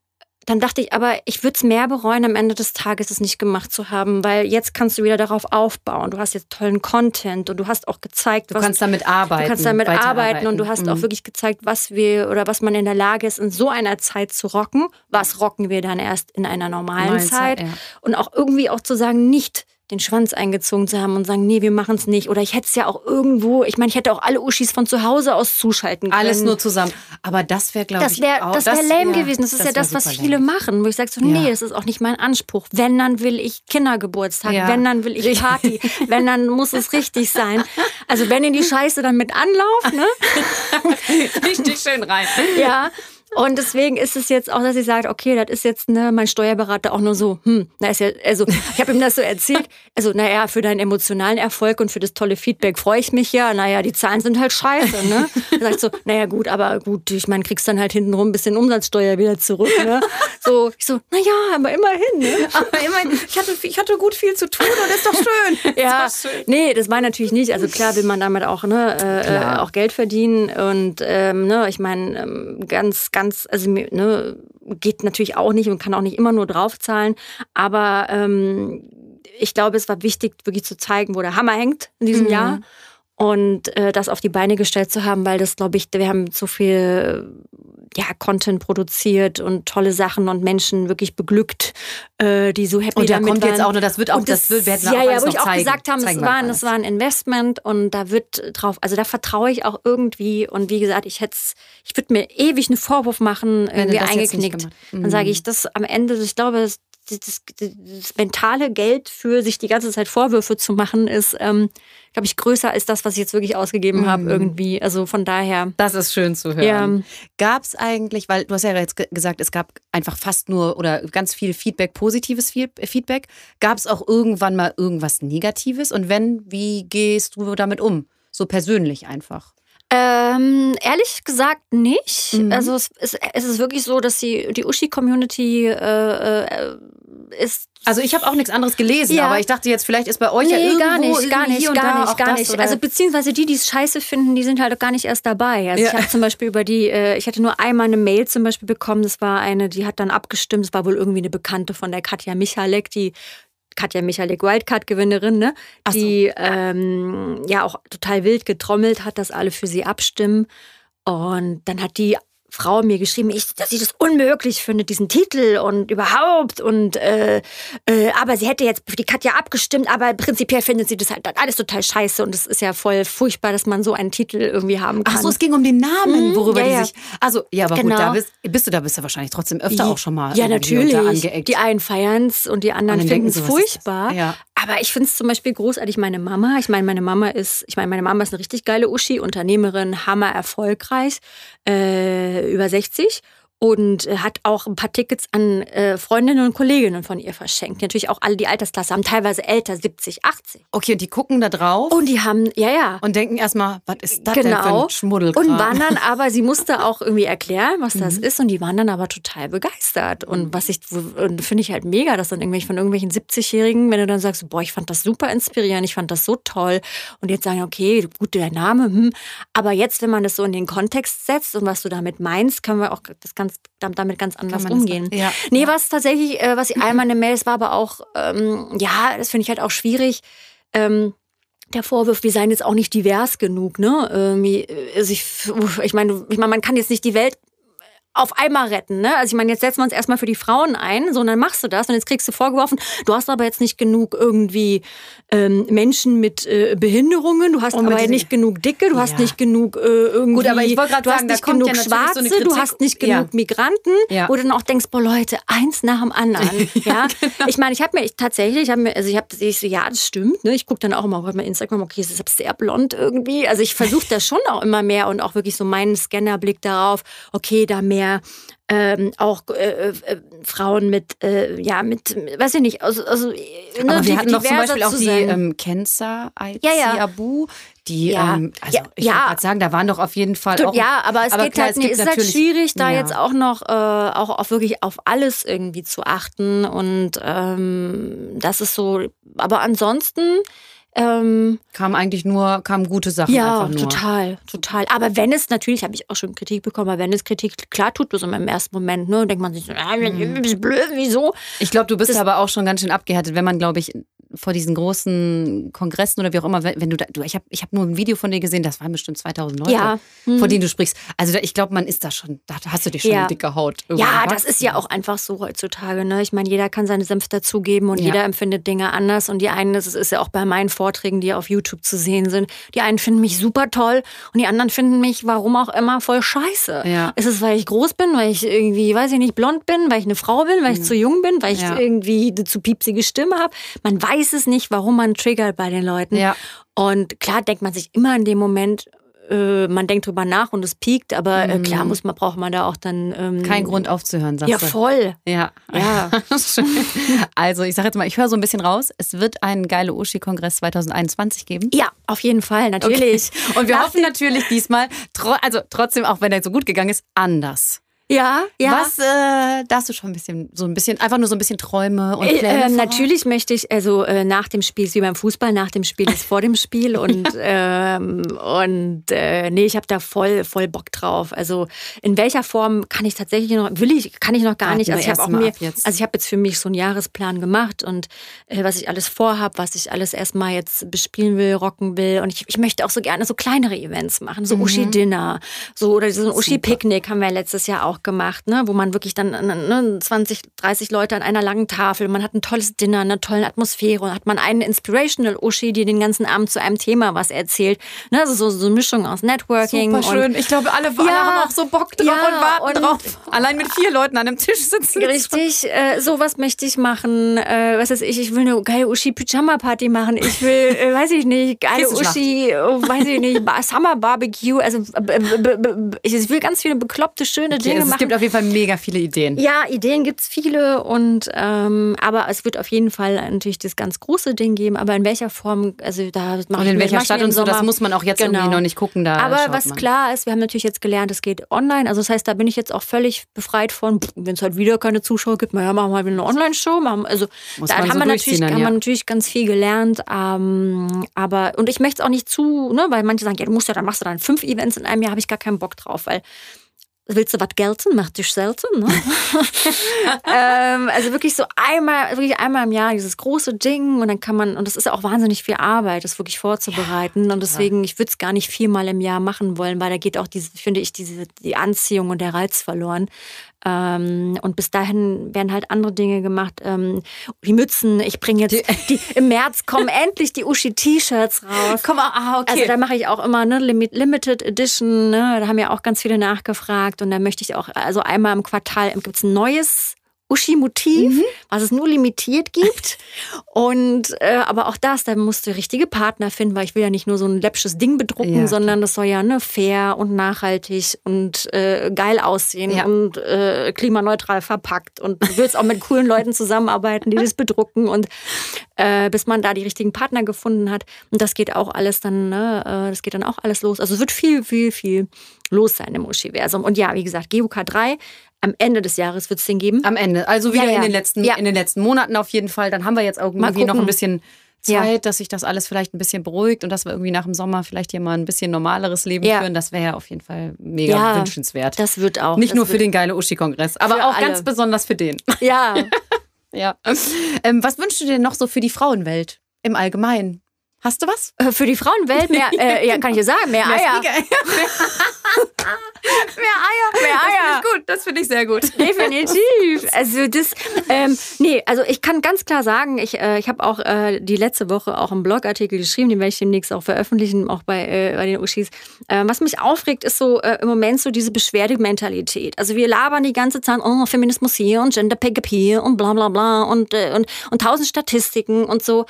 dann dachte ich, aber ich würde es mehr bereuen, am Ende des Tages es nicht gemacht zu haben, weil jetzt kannst du wieder darauf aufbauen. Du hast jetzt tollen Content und du hast auch gezeigt, du was, kannst damit arbeiten. Du kannst damit arbeiten und du hast mhm. auch wirklich gezeigt, was wir oder was man in der Lage ist, in so einer Zeit zu rocken. Was rocken wir dann erst in einer normalen, Zeit? Zeit ja. Und auch irgendwie auch zu sagen, nicht den Schwanz eingezogen zu haben und sagen, nee, wir machen es nicht. Oder ich hätte es ja auch irgendwo, ich meine, ich hätte auch alle Uschis von zu Hause aus zuschalten können. Alles nur zusammen. Aber das wäre, glaube ich, wär, auch... Das wäre lame ja, gewesen. Das, das ist ja das, was viele lame. machen. Wo ich sage so, nee, ja. das ist auch nicht mein Anspruch. Wenn, dann will ich Kindergeburtstag. Ja. Wenn, dann will ich Party. wenn, dann muss es richtig sein. Also wenn in die Scheiße dann mit Anlauf, ne? richtig schön rein. Ja, und deswegen ist es jetzt auch, dass sie sagt, okay, das ist jetzt ne, mein Steuerberater auch nur so, hm, na ist ja, also ich habe ihm das so erzählt, also naja, für deinen emotionalen Erfolg und für das tolle Feedback freue ich mich ja, naja, die Zahlen sind halt scheiße, ne? Er sagt so, naja gut, aber gut, ich meine, kriegst dann halt hintenrum ein bisschen Umsatzsteuer wieder zurück, ne? So, ich so, naja, aber immerhin, ne? Aber immerhin, ich hatte, ich hatte gut viel zu tun und ist doch schön. ja, schön. nee, das war natürlich nicht, also klar will man damit auch, ne, äh, äh auch Geld verdienen und ähm, ne, ich meine, ähm, ganz, ganz ganz, also ne, geht natürlich auch nicht und kann auch nicht immer nur draufzahlen. Aber ähm, ich glaube, es war wichtig, wirklich zu zeigen, wo der Hammer hängt in diesem mhm. Jahr und äh, das auf die Beine gestellt zu haben, weil das, glaube ich, wir haben so viel ja, Content produziert und tolle Sachen und Menschen wirklich beglückt, äh, die so happy und da damit kommt waren. jetzt auch, das wird auch, das, das wird, werden ja, auch ja, wo ich auch zeigen, gesagt habe, es war, ein, es war ein Investment und da wird drauf, also da vertraue ich auch irgendwie und wie gesagt, ich hätte ich würde mir ewig einen Vorwurf machen, irgendwie eingeknickt. Mhm. Dann sage ich, das am Ende, ich glaube, das, das, mentale Geld für sich die ganze Zeit Vorwürfe zu machen, ist, ähm, glaube ich, größer als das, was ich jetzt wirklich ausgegeben mhm. habe irgendwie. Also von daher. Das ist schön zu hören. Ja. Gab es eigentlich, weil du hast ja jetzt gesagt, es gab einfach fast nur oder ganz viel Feedback, positives Feedback. Gab es auch irgendwann mal irgendwas Negatives? Und wenn, wie gehst du damit um? So persönlich einfach. Ähm, ehrlich gesagt nicht. Mhm. Also es ist, es ist wirklich so, dass die, die Uschi-Community äh, äh, ist also ich habe auch nichts anderes gelesen, ja. aber ich dachte jetzt, vielleicht ist bei euch nee, ja irgendwo gar nicht, gar nicht, gar nicht, gar nicht. Also beziehungsweise die, die es scheiße finden, die sind halt gar nicht erst dabei. Also ja. ich habe zum Beispiel über die, äh, ich hatte nur einmal eine Mail zum Beispiel bekommen, das war eine, die hat dann abgestimmt, das war wohl irgendwie eine Bekannte von der Katja Michalek, die Katja Michalek Wildcard-Gewinnerin, ne? So. die ähm, ja auch total wild getrommelt hat, dass alle für sie abstimmen. Und dann hat die Frau mir geschrieben, ich, dass sie das unmöglich findet, diesen Titel und überhaupt. Und äh, äh, aber sie hätte jetzt für die Katja abgestimmt, aber prinzipiell findet sie das halt alles total scheiße. Und es ist ja voll furchtbar, dass man so einen Titel irgendwie haben kann. Ach so, es ging um den Namen, mhm, worüber ja, ja. die sich. Also, ja, aber genau. gut, da bist, bist, du da bist du wahrscheinlich trotzdem öfter auch schon mal. Ja, natürlich. Die einen feiern es und die anderen finden es furchtbar. Ja. Aber ich finde es zum Beispiel großartig, meine Mama. Ich meine, meine Mama ist, ich meine, meine Mama ist eine richtig geile Uschi, Unternehmerin, hammer erfolgreich, äh, über 60 und äh, hat auch ein paar Tickets an äh, Freundinnen und Kolleginnen von ihr verschenkt. Natürlich auch alle die Altersklasse haben, teilweise älter, 70, 80. Okay, und die gucken da drauf? Und die haben, ja, ja. Und denken erstmal, was ist das genau. denn für ein Schmuddelkram? Und waren dann aber, sie musste auch irgendwie erklären, was das mhm. ist und die waren dann aber total begeistert. Und mhm. was ich, finde ich halt mega, dass dann irgendwelche von irgendwelchen 70-Jährigen, wenn du dann sagst, boah, ich fand das super inspirierend, ich fand das so toll und jetzt sagen, okay, gut, der Name, hm. aber jetzt, wenn man das so in den Kontext setzt und was du damit meinst, können wir auch das ganz damit ganz anders umgehen. Ja. Nee, was tatsächlich, äh, was ich einmal eine Mail, es war aber auch, ähm, ja, das finde ich halt auch schwierig. Ähm, der Vorwurf, wir seien jetzt auch nicht divers genug, ne? Irgendwie, also ich, ich meine, ich meine, man kann jetzt nicht die Welt auf einmal retten. Ne? Also ich meine, jetzt setzen wir uns erstmal für die Frauen ein, so und dann machst du das und jetzt kriegst du vorgeworfen, du hast aber jetzt nicht genug irgendwie ähm, Menschen mit äh, Behinderungen, du hast aber nicht genug Dicke, du ja. hast nicht genug äh, irgendwie, Gut, aber ich du sagen, hast nicht genug ja Schwarze, so du hast nicht genug ja. Migranten, wo du dann auch denkst, boah Leute, eins nach dem anderen. ja, genau. Ich meine, ich habe mir ich, tatsächlich, ich habe mir, also ich habe, ich so, ja, das stimmt. Ne? Ich gucke dann auch immer auf meinem Instagram, okay, es ist sehr blond irgendwie. Also ich versuche das schon auch immer mehr und auch wirklich so meinen Scannerblick darauf, okay, da mehr mehr ähm, auch äh, äh, Frauen mit, äh, ja, mit, weiß ich nicht, also, also ne, Aber wir hatten doch zum Beispiel auch die ähm, Kenza ja, ja. Abu, die, ja. ähm, also ja, ich ja. sagen, da waren doch auf jeden Fall auch. Ja, aber es aber geht klar, halt, es ist halt schwierig, da ja. jetzt auch noch äh, auch auf wirklich auf alles irgendwie zu achten und ähm, das ist so. Aber ansonsten ähm, kam eigentlich nur, kamen gute Sachen ja, total, total. Aber wenn es natürlich, habe ich auch schon Kritik bekommen, aber wenn es Kritik, klar tut das im ersten Moment, ne, denkt man sich so, ah, mhm. blöd, wieso? Ich glaube, du bist das, aber auch schon ganz schön abgehärtet, wenn man, glaube ich, vor diesen großen Kongressen oder wie auch immer, wenn du da, du, ich habe ich hab nur ein Video von dir gesehen, das waren bestimmt 2000 Leute, ja. mhm. von denen du sprichst. Also ich glaube, man ist da schon, da hast du dich schon ja. eine dicke Haut. Ja, das ist ja auch einfach so heutzutage. Ne? Ich meine, jeder kann seine Senf dazugeben und ja. jeder empfindet Dinge anders. Und die einen, das ist ja auch bei meinen Vorträgen, die auf YouTube zu sehen sind, die einen finden mich super toll und die anderen finden mich, warum auch immer, voll scheiße. Ist es, weil ich groß bin, weil ich irgendwie, weiß ich nicht, blond bin, weil ich eine Frau bin, weil ich mhm. zu jung bin, weil ich irgendwie eine zu piepsige Stimme habe? Man weiß weiß es nicht, warum man triggert bei den Leuten. Ja. Und klar denkt man sich immer in dem Moment, äh, man denkt drüber nach und es piekt, aber äh, klar mhm. muss man, braucht man da auch dann. Ähm, Kein Grund aufzuhören, sagst ja, du. Ja, voll. Ja. ja. also, ich sage jetzt mal, ich höre so ein bisschen raus. Es wird einen geile Uschi-Kongress 2021 geben. Ja, auf jeden Fall, natürlich. Okay. Und wir Nach hoffen natürlich diesmal, tro also trotzdem, auch wenn er so gut gegangen ist, anders. Ja, ja. Was äh, darfst du schon ein bisschen, so ein bisschen, einfach nur so ein bisschen Träume und äh, Pläne? Äh, natürlich möchte ich, also äh, nach dem Spiel ist wie beim Fußball, nach dem Spiel ist vor dem Spiel und ähm, und äh, nee, ich habe da voll voll Bock drauf. Also in welcher Form kann ich tatsächlich noch, will ich, kann ich noch gar nicht. Also ich habe auch mir, also ich habe jetzt für mich so einen Jahresplan gemacht und äh, was ich alles vorhab, was ich alles erstmal jetzt bespielen will, rocken will und ich, ich möchte auch so gerne so kleinere Events machen, so mhm. Uschi Dinner, so oder so ein Uschi Picknick haben wir letztes Jahr auch auch gemacht, ne? wo man wirklich dann ne, 20, 30 Leute an einer langen Tafel, man hat ein tolles Dinner, eine tolle Atmosphäre und hat man einen Inspirational Uschi, die den ganzen Abend zu einem Thema was erzählt. Ne? Also so, so eine Mischung aus Networking. Super schön. ich glaube, alle, alle haben auch so Bock drauf ja, und warten und drauf. Allein mit vier Leuten an einem Tisch sitzen. Richtig, äh, sowas möchte ich machen. Äh, was weiß ich, ich will eine geile Uschi-Pyjama-Party machen. Ich will, äh, weiß ich nicht, geile Uschi, oh, weiß ich nicht, Summer Barbecue. Also ich will ganz viele bekloppte, schöne Dinge es gibt auf jeden Fall mega viele Ideen. Ja, Ideen gibt es viele und ähm, aber es wird auf jeden Fall natürlich das ganz große Ding geben. Aber in welcher Form, also da mache Und in welcher Stadt und so, das muss man auch jetzt genau. irgendwie noch nicht gucken. Da aber was man. klar ist, wir haben natürlich jetzt gelernt, es geht online. Also das heißt, da bin ich jetzt auch völlig befreit von, wenn es halt wieder keine Zuschauer gibt, naja, machen wir halt eine Online-Show. Also muss da haben, so wir natürlich, dann, ja. haben wir natürlich ganz viel gelernt. Ähm, aber und ich möchte es auch nicht zu, ne, weil manche sagen, ja, du musst ja, dann machst du dann fünf Events in einem Jahr, habe ich gar keinen Bock drauf, weil willst du was gelten, macht dich selten. Ne? ähm, also wirklich so einmal, wirklich einmal im Jahr dieses große Ding und dann kann man, und das ist auch wahnsinnig viel Arbeit, das wirklich vorzubereiten. Ja, und deswegen, ich würde es gar nicht viermal im Jahr machen wollen, weil da geht auch diese, finde ich, diese, die Anziehung und der Reiz verloren. Ähm, und bis dahin werden halt andere Dinge gemacht. Ähm, die Mützen, ich bringe jetzt, die, die, im März kommen endlich die Uschi-T-Shirts raus. Komm, ah, okay. Also da mache ich auch immer ne, Limited Edition, ne? da haben ja auch ganz viele nachgefragt und da möchte ich auch, also einmal im Quartal gibt es ein neues Uschi-Motiv, mhm. was es nur limitiert gibt. Und äh, aber auch das, da musst du richtige Partner finden, weil ich will ja nicht nur so ein läppsches Ding bedrucken, ja, sondern das soll ja ne, fair und nachhaltig und äh, geil aussehen ja. und äh, klimaneutral verpackt. Und du willst auch mit coolen Leuten zusammenarbeiten, die das bedrucken und äh, bis man da die richtigen Partner gefunden hat. Und das geht auch alles dann, ne, äh, das geht dann auch alles los. Also es wird viel, viel, viel los sein im Uschi-Versum. Und ja, wie gesagt, GUK 3 am Ende des Jahres wird es den geben. Am Ende, also wieder ja, ja. In, den letzten, ja. in den letzten Monaten auf jeden Fall. Dann haben wir jetzt irgendwie noch ein bisschen Zeit, dass sich das alles vielleicht ein bisschen beruhigt und dass wir irgendwie nach dem Sommer vielleicht hier mal ein bisschen normaleres Leben führen. Das wäre ja auf jeden Fall mega wünschenswert. Das wird auch. Nicht nur für den geile Uschi-Kongress, aber auch alle. ganz besonders für den. Ja. ja. Ähm, was wünschst du dir noch so für die Frauenwelt im Allgemeinen? Hast du was? Äh, für die Frauenwelt mehr, äh, ja, kann ich dir sagen, mehr Eier. mehr Eier. Mehr Eier. Das finde ich gut. Das finde ich sehr gut. Definitiv. Also das, ähm, nee, also ich kann ganz klar sagen, ich, äh, ich habe auch äh, die letzte Woche auch einen Blogartikel geschrieben, den werde ich demnächst auch veröffentlichen, auch bei, äh, bei den Uschis. Ähm, was mich aufregt, ist so äh, im Moment so diese Beschwerdementalität. Also wir labern die ganze Zeit, oh, Feminismus hier und Gender Pay Gap hier und bla bla bla und, äh, und, und tausend Statistiken und so.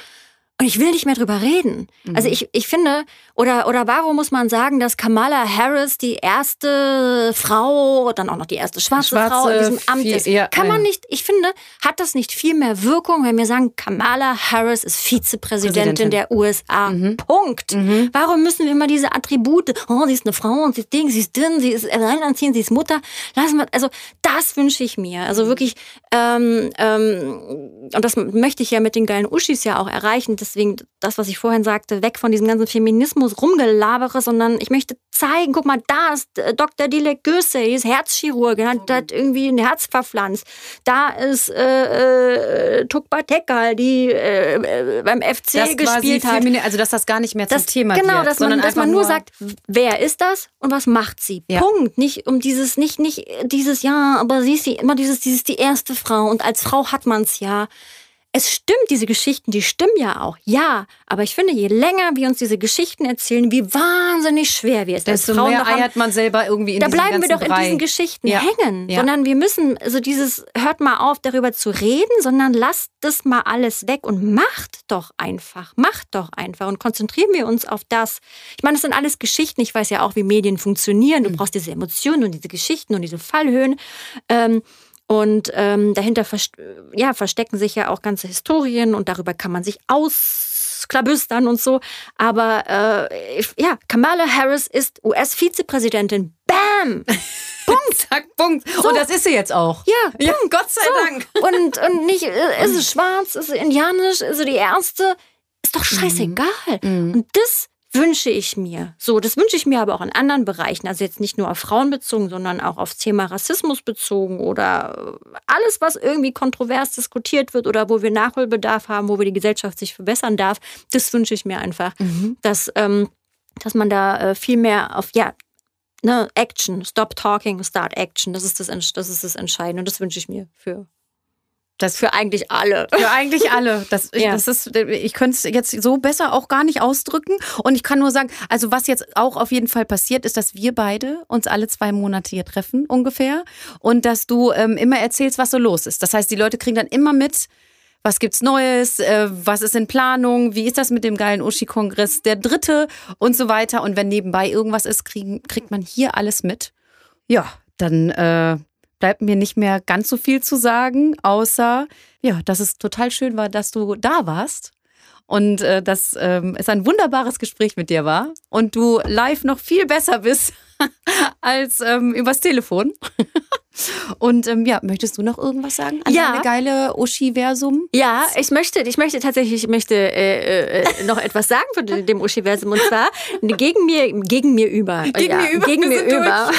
Und ich will nicht mehr drüber reden. Mhm. Also ich, ich finde, oder, oder warum muss man sagen, dass Kamala Harris die erste Frau, dann auch noch die erste schwarze, schwarze Frau in diesem Amt viel, ist? Ja, Kann man nicht, ich finde, hat das nicht viel mehr Wirkung, wenn wir sagen, Kamala Harris ist Vizepräsidentin der USA. Mhm. Punkt. Mhm. Warum müssen wir immer diese Attribute, oh, sie ist eine Frau und sie ist Ding, sie ist dünn, sie ist alleinerziehend, sie ist Mutter. Lassen wir, also das wünsche ich mir. Also wirklich, ähm, ähm, und das möchte ich ja mit den geilen Uschis ja auch erreichen, deswegen das, was ich vorhin sagte, weg von diesem ganzen Feminismus rumgelabere, sondern ich möchte zeigen, guck mal, da ist äh, Dr. Dilek Gösse, die ist Herzchirurgin, hat, hat irgendwie ein Herz verpflanzt. Da ist äh, äh, Tukba Tekal, die äh, äh beim FC das gespielt hat. also dass das gar nicht mehr das, zum Thema genau, wird, dass man, dass man nur sagt, wer ist das und was macht sie? Ja. Punkt. Nicht um dieses, nicht, nicht dieses, ja, aber sie ist die, immer dieses, dieses die erste Frau und als Frau hat man es ja es stimmt, diese Geschichten, die stimmen ja auch. Ja, aber ich finde, je länger wir uns diese Geschichten erzählen, wie wahnsinnig schwer wir es Desto Frauen mehr eiert man selber irgendwie in Da bleiben wir doch in diesen Geschichten ja. hängen. Ja. Sondern wir müssen, also dieses, hört mal auf, darüber zu reden, sondern lasst das mal alles weg und macht doch einfach. Macht doch einfach und konzentrieren wir uns auf das. Ich meine, das sind alles Geschichten. Ich weiß ja auch, wie Medien funktionieren. Du mhm. brauchst diese Emotionen und diese Geschichten und diese Fallhöhen. Ähm, und ähm, dahinter ja, verstecken sich ja auch ganze Historien und darüber kann man sich ausklabüstern und so. Aber äh, ja, Kamala Harris ist US-Vizepräsidentin. Bam! Punkt. Zack, Punkt. So. Und das ist sie jetzt auch. Ja, Punkt. ja Gott sei so. Dank. Und, und nicht, äh, ist sie schwarz, ist sie indianisch, ist sie die Erste? Ist doch mhm. scheißegal. Mhm. Und das wünsche ich mir. So, das wünsche ich mir aber auch in anderen Bereichen. Also jetzt nicht nur auf Frauen bezogen, sondern auch aufs Thema Rassismus bezogen oder äh, alles, was irgendwie kontrovers diskutiert wird oder wo wir Nachholbedarf haben, wo wir die Gesellschaft sich verbessern darf. Das wünsche ich mir einfach, mhm. dass, ähm, dass man da äh, viel mehr auf, ja, ne, Action, stop talking, start action. Das ist das, das ist das Entscheidende und das wünsche ich mir für das für eigentlich alle. Für eigentlich alle. Das, ja. das ist, ich könnte es jetzt so besser auch gar nicht ausdrücken. Und ich kann nur sagen, also was jetzt auch auf jeden Fall passiert, ist, dass wir beide uns alle zwei Monate hier treffen, ungefähr. Und dass du ähm, immer erzählst, was so los ist. Das heißt, die Leute kriegen dann immer mit, was gibt's Neues, äh, was ist in Planung, wie ist das mit dem geilen Uschi-Kongress, der dritte und so weiter. Und wenn nebenbei irgendwas ist, kriegen, kriegt man hier alles mit. Ja, dann äh, bleibt mir nicht mehr ganz so viel zu sagen, außer, ja, dass es total schön war, dass du da warst und äh, dass ähm, es ein wunderbares Gespräch mit dir war und du live noch viel besser bist als ähm, übers Telefon. Und ähm, ja, möchtest du noch irgendwas sagen an ja. deine geile Uschi-Versum? Ja, ich möchte, ich möchte tatsächlich, ich möchte äh, äh, noch etwas sagen von dem Uschi-Versum und zwar gegen mir, gegen mir über. Gegen ja, mir über. Gegen mir über.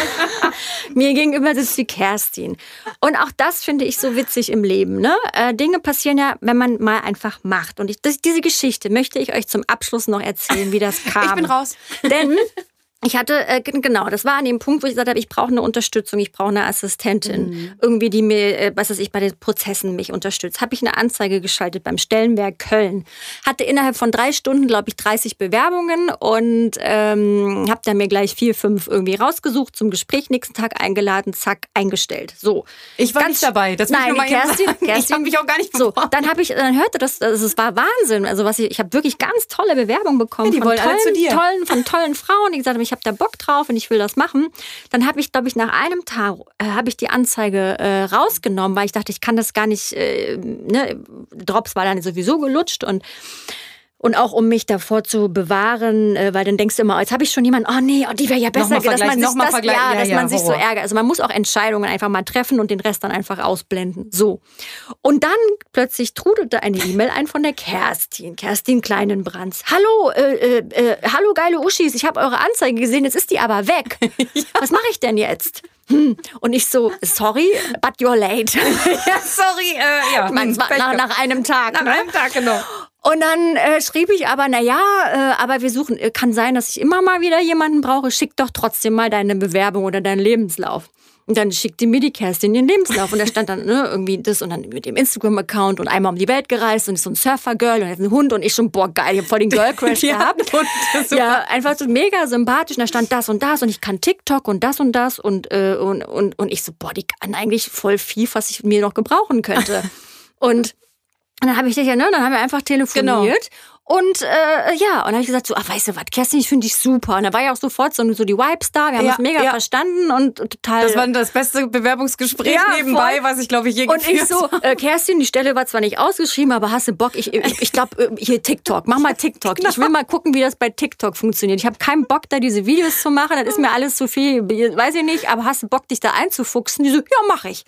mir gegenüber sitzt die Kerstin. Und auch das finde ich so witzig im Leben. Ne? Äh, Dinge passieren ja, wenn man mal einfach macht. Und ich, das, diese Geschichte möchte ich euch zum Abschluss noch erzählen, wie das kam. Ich bin raus. Denn ich hatte, äh, genau, das war an dem Punkt, wo ich gesagt habe, ich brauche eine Unterstützung, ich brauche eine Assistentin, mhm. irgendwie, die mir, äh, was weiß ich, bei den Prozessen mich unterstützt. Habe ich eine Anzeige geschaltet beim Stellenwerk Köln. Hatte innerhalb von drei Stunden, glaube ich, 30 Bewerbungen und ähm, habe dann mir gleich vier, fünf irgendwie rausgesucht, zum Gespräch nächsten Tag eingeladen, zack, eingestellt. So. Ich war Ganz, nicht dabei. Das nein, Kerstin, Kerstin, ich habe mich auch gar nicht beworben. So, dann habe ich, dann hörte das, also es war Wahnsinn. Also was ich, ich habe wirklich ganz tolle Bewerbungen bekommen ja, die von, tollen, tollen, von tollen Frauen, die gesagt haben, ich habe da Bock drauf und ich will das machen. Dann habe ich, glaube ich, nach einem Tag äh, habe ich die Anzeige äh, rausgenommen, weil ich dachte, ich kann das gar nicht, äh, ne, Drops war dann sowieso gelutscht und und auch um mich davor zu bewahren, äh, weil dann denkst du immer, jetzt habe ich schon jemanden, oh nee, oh, die wäre ja besser, dass man sich, das, ja, ja, dass ja, man sich so ärgert. Also man muss auch Entscheidungen einfach mal treffen und den Rest dann einfach ausblenden. So. Und dann plötzlich trudelte eine E-Mail ein von der Kerstin, Kerstin Kleinenbrands. Hallo, äh, äh, äh, hallo geile Uschis, ich habe eure Anzeige gesehen, jetzt ist die aber weg. Was mache ich denn jetzt? Hm. Und ich so, sorry, but you're late. ja, sorry, äh, ja. Nach, nach, einem Tag. Nach ne? einem Tag, genau. Und dann äh, schrieb ich aber, na ja, äh, aber wir suchen, äh, kann sein, dass ich immer mal wieder jemanden brauche, schick doch trotzdem mal deine Bewerbung oder deinen Lebenslauf. Und dann schickte mir die Kerstin den Lebenslauf und da stand dann ne, irgendwie das und dann mit dem Instagram-Account und einmal um die Welt gereist und ist so ein Surfer-Girl und hat einen Hund und ich schon, boah, geil, ich hab voll den Girl-Crash gehabt. ja, einfach so mega sympathisch und da stand das und das und ich kann TikTok und das und das und, äh, und, und, und ich so, boah, die kann eigentlich voll viel, was ich mir noch gebrauchen könnte. und und dann habe ich dich ja, ne, dann haben wir einfach telefoniert. Genau. Und äh, ja, und dann habe ich gesagt, so, ach, weißt du was, Kerstin, ich finde dich super. Und da war ja auch sofort so, so die Vibes da. Wir haben ja, uns mega ja. verstanden und total. Das war das beste Bewerbungsgespräch ja, nebenbei, voll. was ich, glaube ich, je Und ich so, äh, Kerstin, die Stelle war zwar nicht ausgeschrieben, aber hast du Bock? Ich, ich, ich glaube, äh, hier TikTok, mach mal TikTok. Genau. Ich will mal gucken, wie das bei TikTok funktioniert. Ich habe keinen Bock, da diese Videos zu machen. Das ist mir alles zu viel, weiß ich nicht, aber hast du Bock, dich da einzufuchsen? Die so, ja, mach ich.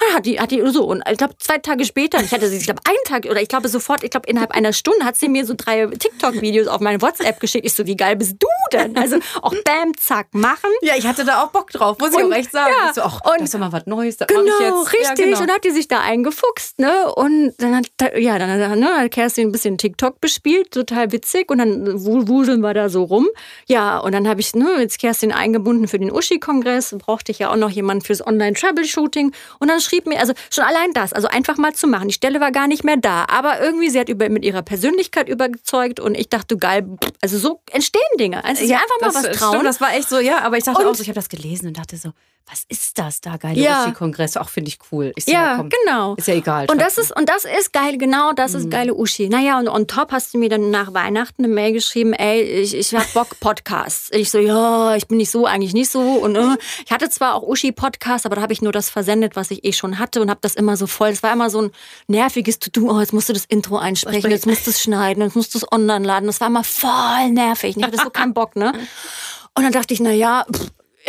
Ah, hat die, hat die so. Und ich glaube, zwei Tage später, ich hatte sie, ich glaube, einen Tag oder ich glaube sofort, ich glaube, innerhalb einer Stunde hat sie mir so drei TikTok-Videos auf meine WhatsApp geschickt. Ich so, wie geil bist du denn? Also auch Bam, zack, machen. Ja, ich hatte da auch Bock drauf, muss ich auch echt sagen. Ja, so, ach, und, das ist mal was Neues, das genau, ich jetzt. Richtig, ja, genau. und hat die sich da eingefuchst, ne? Und dann hat, ja, dann ne, hat Kerstin ein bisschen TikTok bespielt, total witzig. Und dann wuseln wir da so rum. Ja, und dann habe ich, ne, jetzt Kerstin eingebunden für den Uschi-Kongress. Brauchte ich ja auch noch jemanden fürs Online-Troubleshooting. Und dann schrieb mir, also schon allein das, also einfach mal zu machen. Die Stelle war gar nicht mehr da, aber irgendwie sie hat über, mit ihrer Persönlichkeit überzeugt und ich dachte, geil, also so entstehen Dinge. Also ja, einfach mal was trauen. Stimmt, das war echt so, ja, aber ich dachte und, auch so, ich habe das gelesen und dachte so, was ist das da geile ja. Uschi-Kongress? Auch finde ich cool. Ist ja, ja genau. Ist ja egal. Und das ist, und das ist geil, genau, das mhm. ist geile Uschi. Naja, und on top hast du mir dann nach Weihnachten eine Mail geschrieben, ey, ich, ich hab Bock Podcasts. ich so, ja, ich bin nicht so, eigentlich nicht so. Und äh, ich hatte zwar auch Uschi-Podcasts, aber da habe ich nur das versendet, was ich eh schon hatte und habe das immer so voll. Es war immer so ein nerviges To-Do. Oh, jetzt musst du das Intro einsprechen, jetzt musst du es schneiden, jetzt musst du es online laden. Das war immer voll nervig. Ich hatte so keinen Bock, ne? Und dann dachte ich, na ja,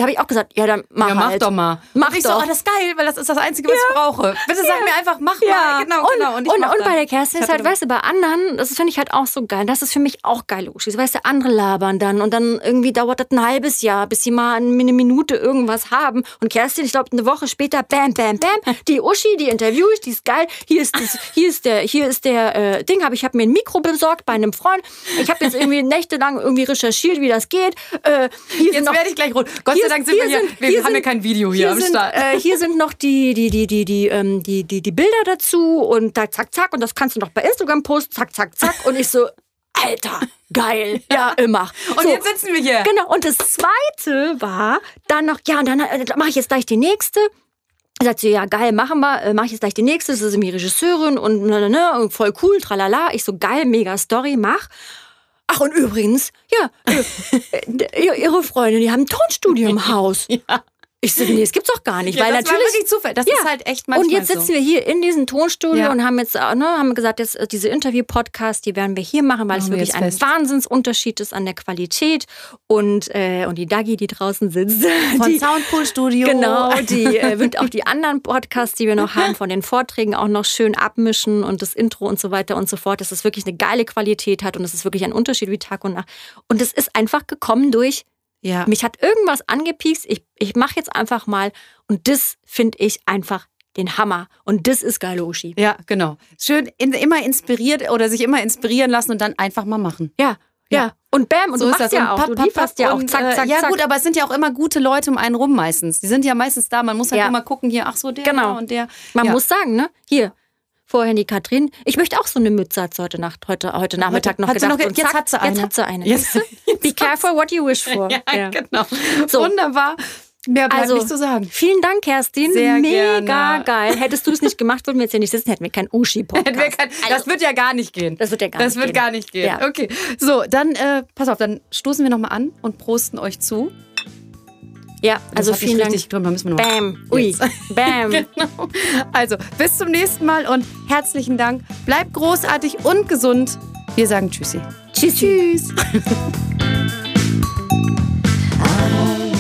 habe ich auch gesagt, ja, dann mach ja, mach halt. doch mal. Mach und ich doch. so, oh, das ist geil, weil das ist das Einzige, was ja. ich brauche. Bitte sag mir einfach, mach mal. Genau, und, genau. Und, und, und bei der Kerstin ist halt, weißt du, bei anderen, das finde ich halt auch so geil. Das ist für mich auch geil, Uschi. Weißt du, andere labern dann und dann irgendwie dauert das ein halbes Jahr, bis sie mal eine Minute irgendwas haben. Und Kerstin, ich glaube, eine Woche später, bam, bam, bam, die Uschi, die interview ich, die ist geil. Hier ist, das, hier ist der, hier ist der äh, Ding, habe ich habe mir ein Mikro besorgt bei einem Freund. Ich habe jetzt irgendwie nächtelang irgendwie recherchiert, wie das geht. Äh, jetzt werde ich gleich rot. Gott sei Dank sind wir hier. Sind, wir hier haben ja kein Video hier, hier am sind, Start. Äh, hier sind noch die, die, die, die, die, ähm, die, die, die Bilder dazu und da zack, zack. Und das kannst du noch bei Instagram posten, zack, zack, zack. Und ich so, Alter, geil, ja, immer. Und so, jetzt sitzen wir hier. Genau, und das Zweite war dann noch, ja, und dann äh, mache ich jetzt gleich die nächste. Sagt sie, ja geil, machen wir, äh, mache ich jetzt gleich die nächste, das ist irgendwie Regisseurin und, ne, ne, ne, voll cool, tralala. Ich so, geil, mega Story, mach. Ach, und übrigens, ja, äh, ihre Freundin, die haben ein Tonstudio im Haus. ja. Ich so, nee, das gibt's doch gar nicht. Ja, weil das natürlich. war wirklich Zufall. Das Ja. ist halt echt manchmal und jetzt sitzen so. wir hier in diesem Tonstudio Ja. und haben jetzt äh, ne, haben gesagt, jetzt, äh, diese Interview-Podcasts, die werden wir hier machen, weil es Machen wir wirklich ein fest. Wahnsinnsunterschied ist an der Qualität. Und, äh, und die Dagi, die draußen sitzt, Von die, Soundpool Studio. Genau, die äh, wird auch die anderen Podcasts, die wir noch haben, von den Vorträgen auch noch schön abmischen und das Intro und so weiter und so fort, dass es wirklich eine geile Qualität hat und es ist wirklich ein Unterschied wie Tag und Nacht. Und es ist einfach gekommen durch, Ja. mich hat irgendwas angepiekst, ich, ich mache jetzt einfach mal und das finde ich einfach den Hammer. Und das ist geile Uschi. Ja, genau. Schön in, immer inspiriert oder sich immer inspirieren lassen und dann einfach mal machen. Ja, ja. Ja. Und bam, und so du ist machst das. ja Und auch. papp, Du lieferst ja auch. und, Zack, äh, zack, Ja zack. gut, aber es sind ja auch immer gute Leute um einen rum meistens. Die sind ja meistens da. Man muss halt Ja. immer gucken hier, ach so, der Genau. und der. Man ja. muss sagen, ne? Hier. Vorhin die Katrin. Ich möchte auch so eine Mütze hat sie heute Nacht, heute, heute Nachmittag noch hat sie gedacht. noch ge- Und jetzt zack, hat sie eine. Jetzt hat sie eine. Jetzt- Be careful what you wish for. Ja, genau. So. Wunderbar. Mehr bleibt Also, nicht zu sagen. vielen Dank, Kerstin. Sehr Mega gerne. geil. Hättest du es nicht gemacht, würden wir jetzt hier nicht sitzen, hätten wir keinen Uschi-Podcast. Das wird ja gar nicht gehen. Das wird ja gar das nicht wird gehen. gar nicht gehen. Ja. Okay. So, dann äh, pass auf, dann stoßen wir nochmal an und prosten euch zu. Ja, Das also vielen Dank. geklappt, da müssen wir Bam. Ui. Bam. Genau. Also, bis zum nächsten Mal und herzlichen Dank. Bleibt großartig und gesund. Wir sagen Tschüssi. Tschüss. Tschüss.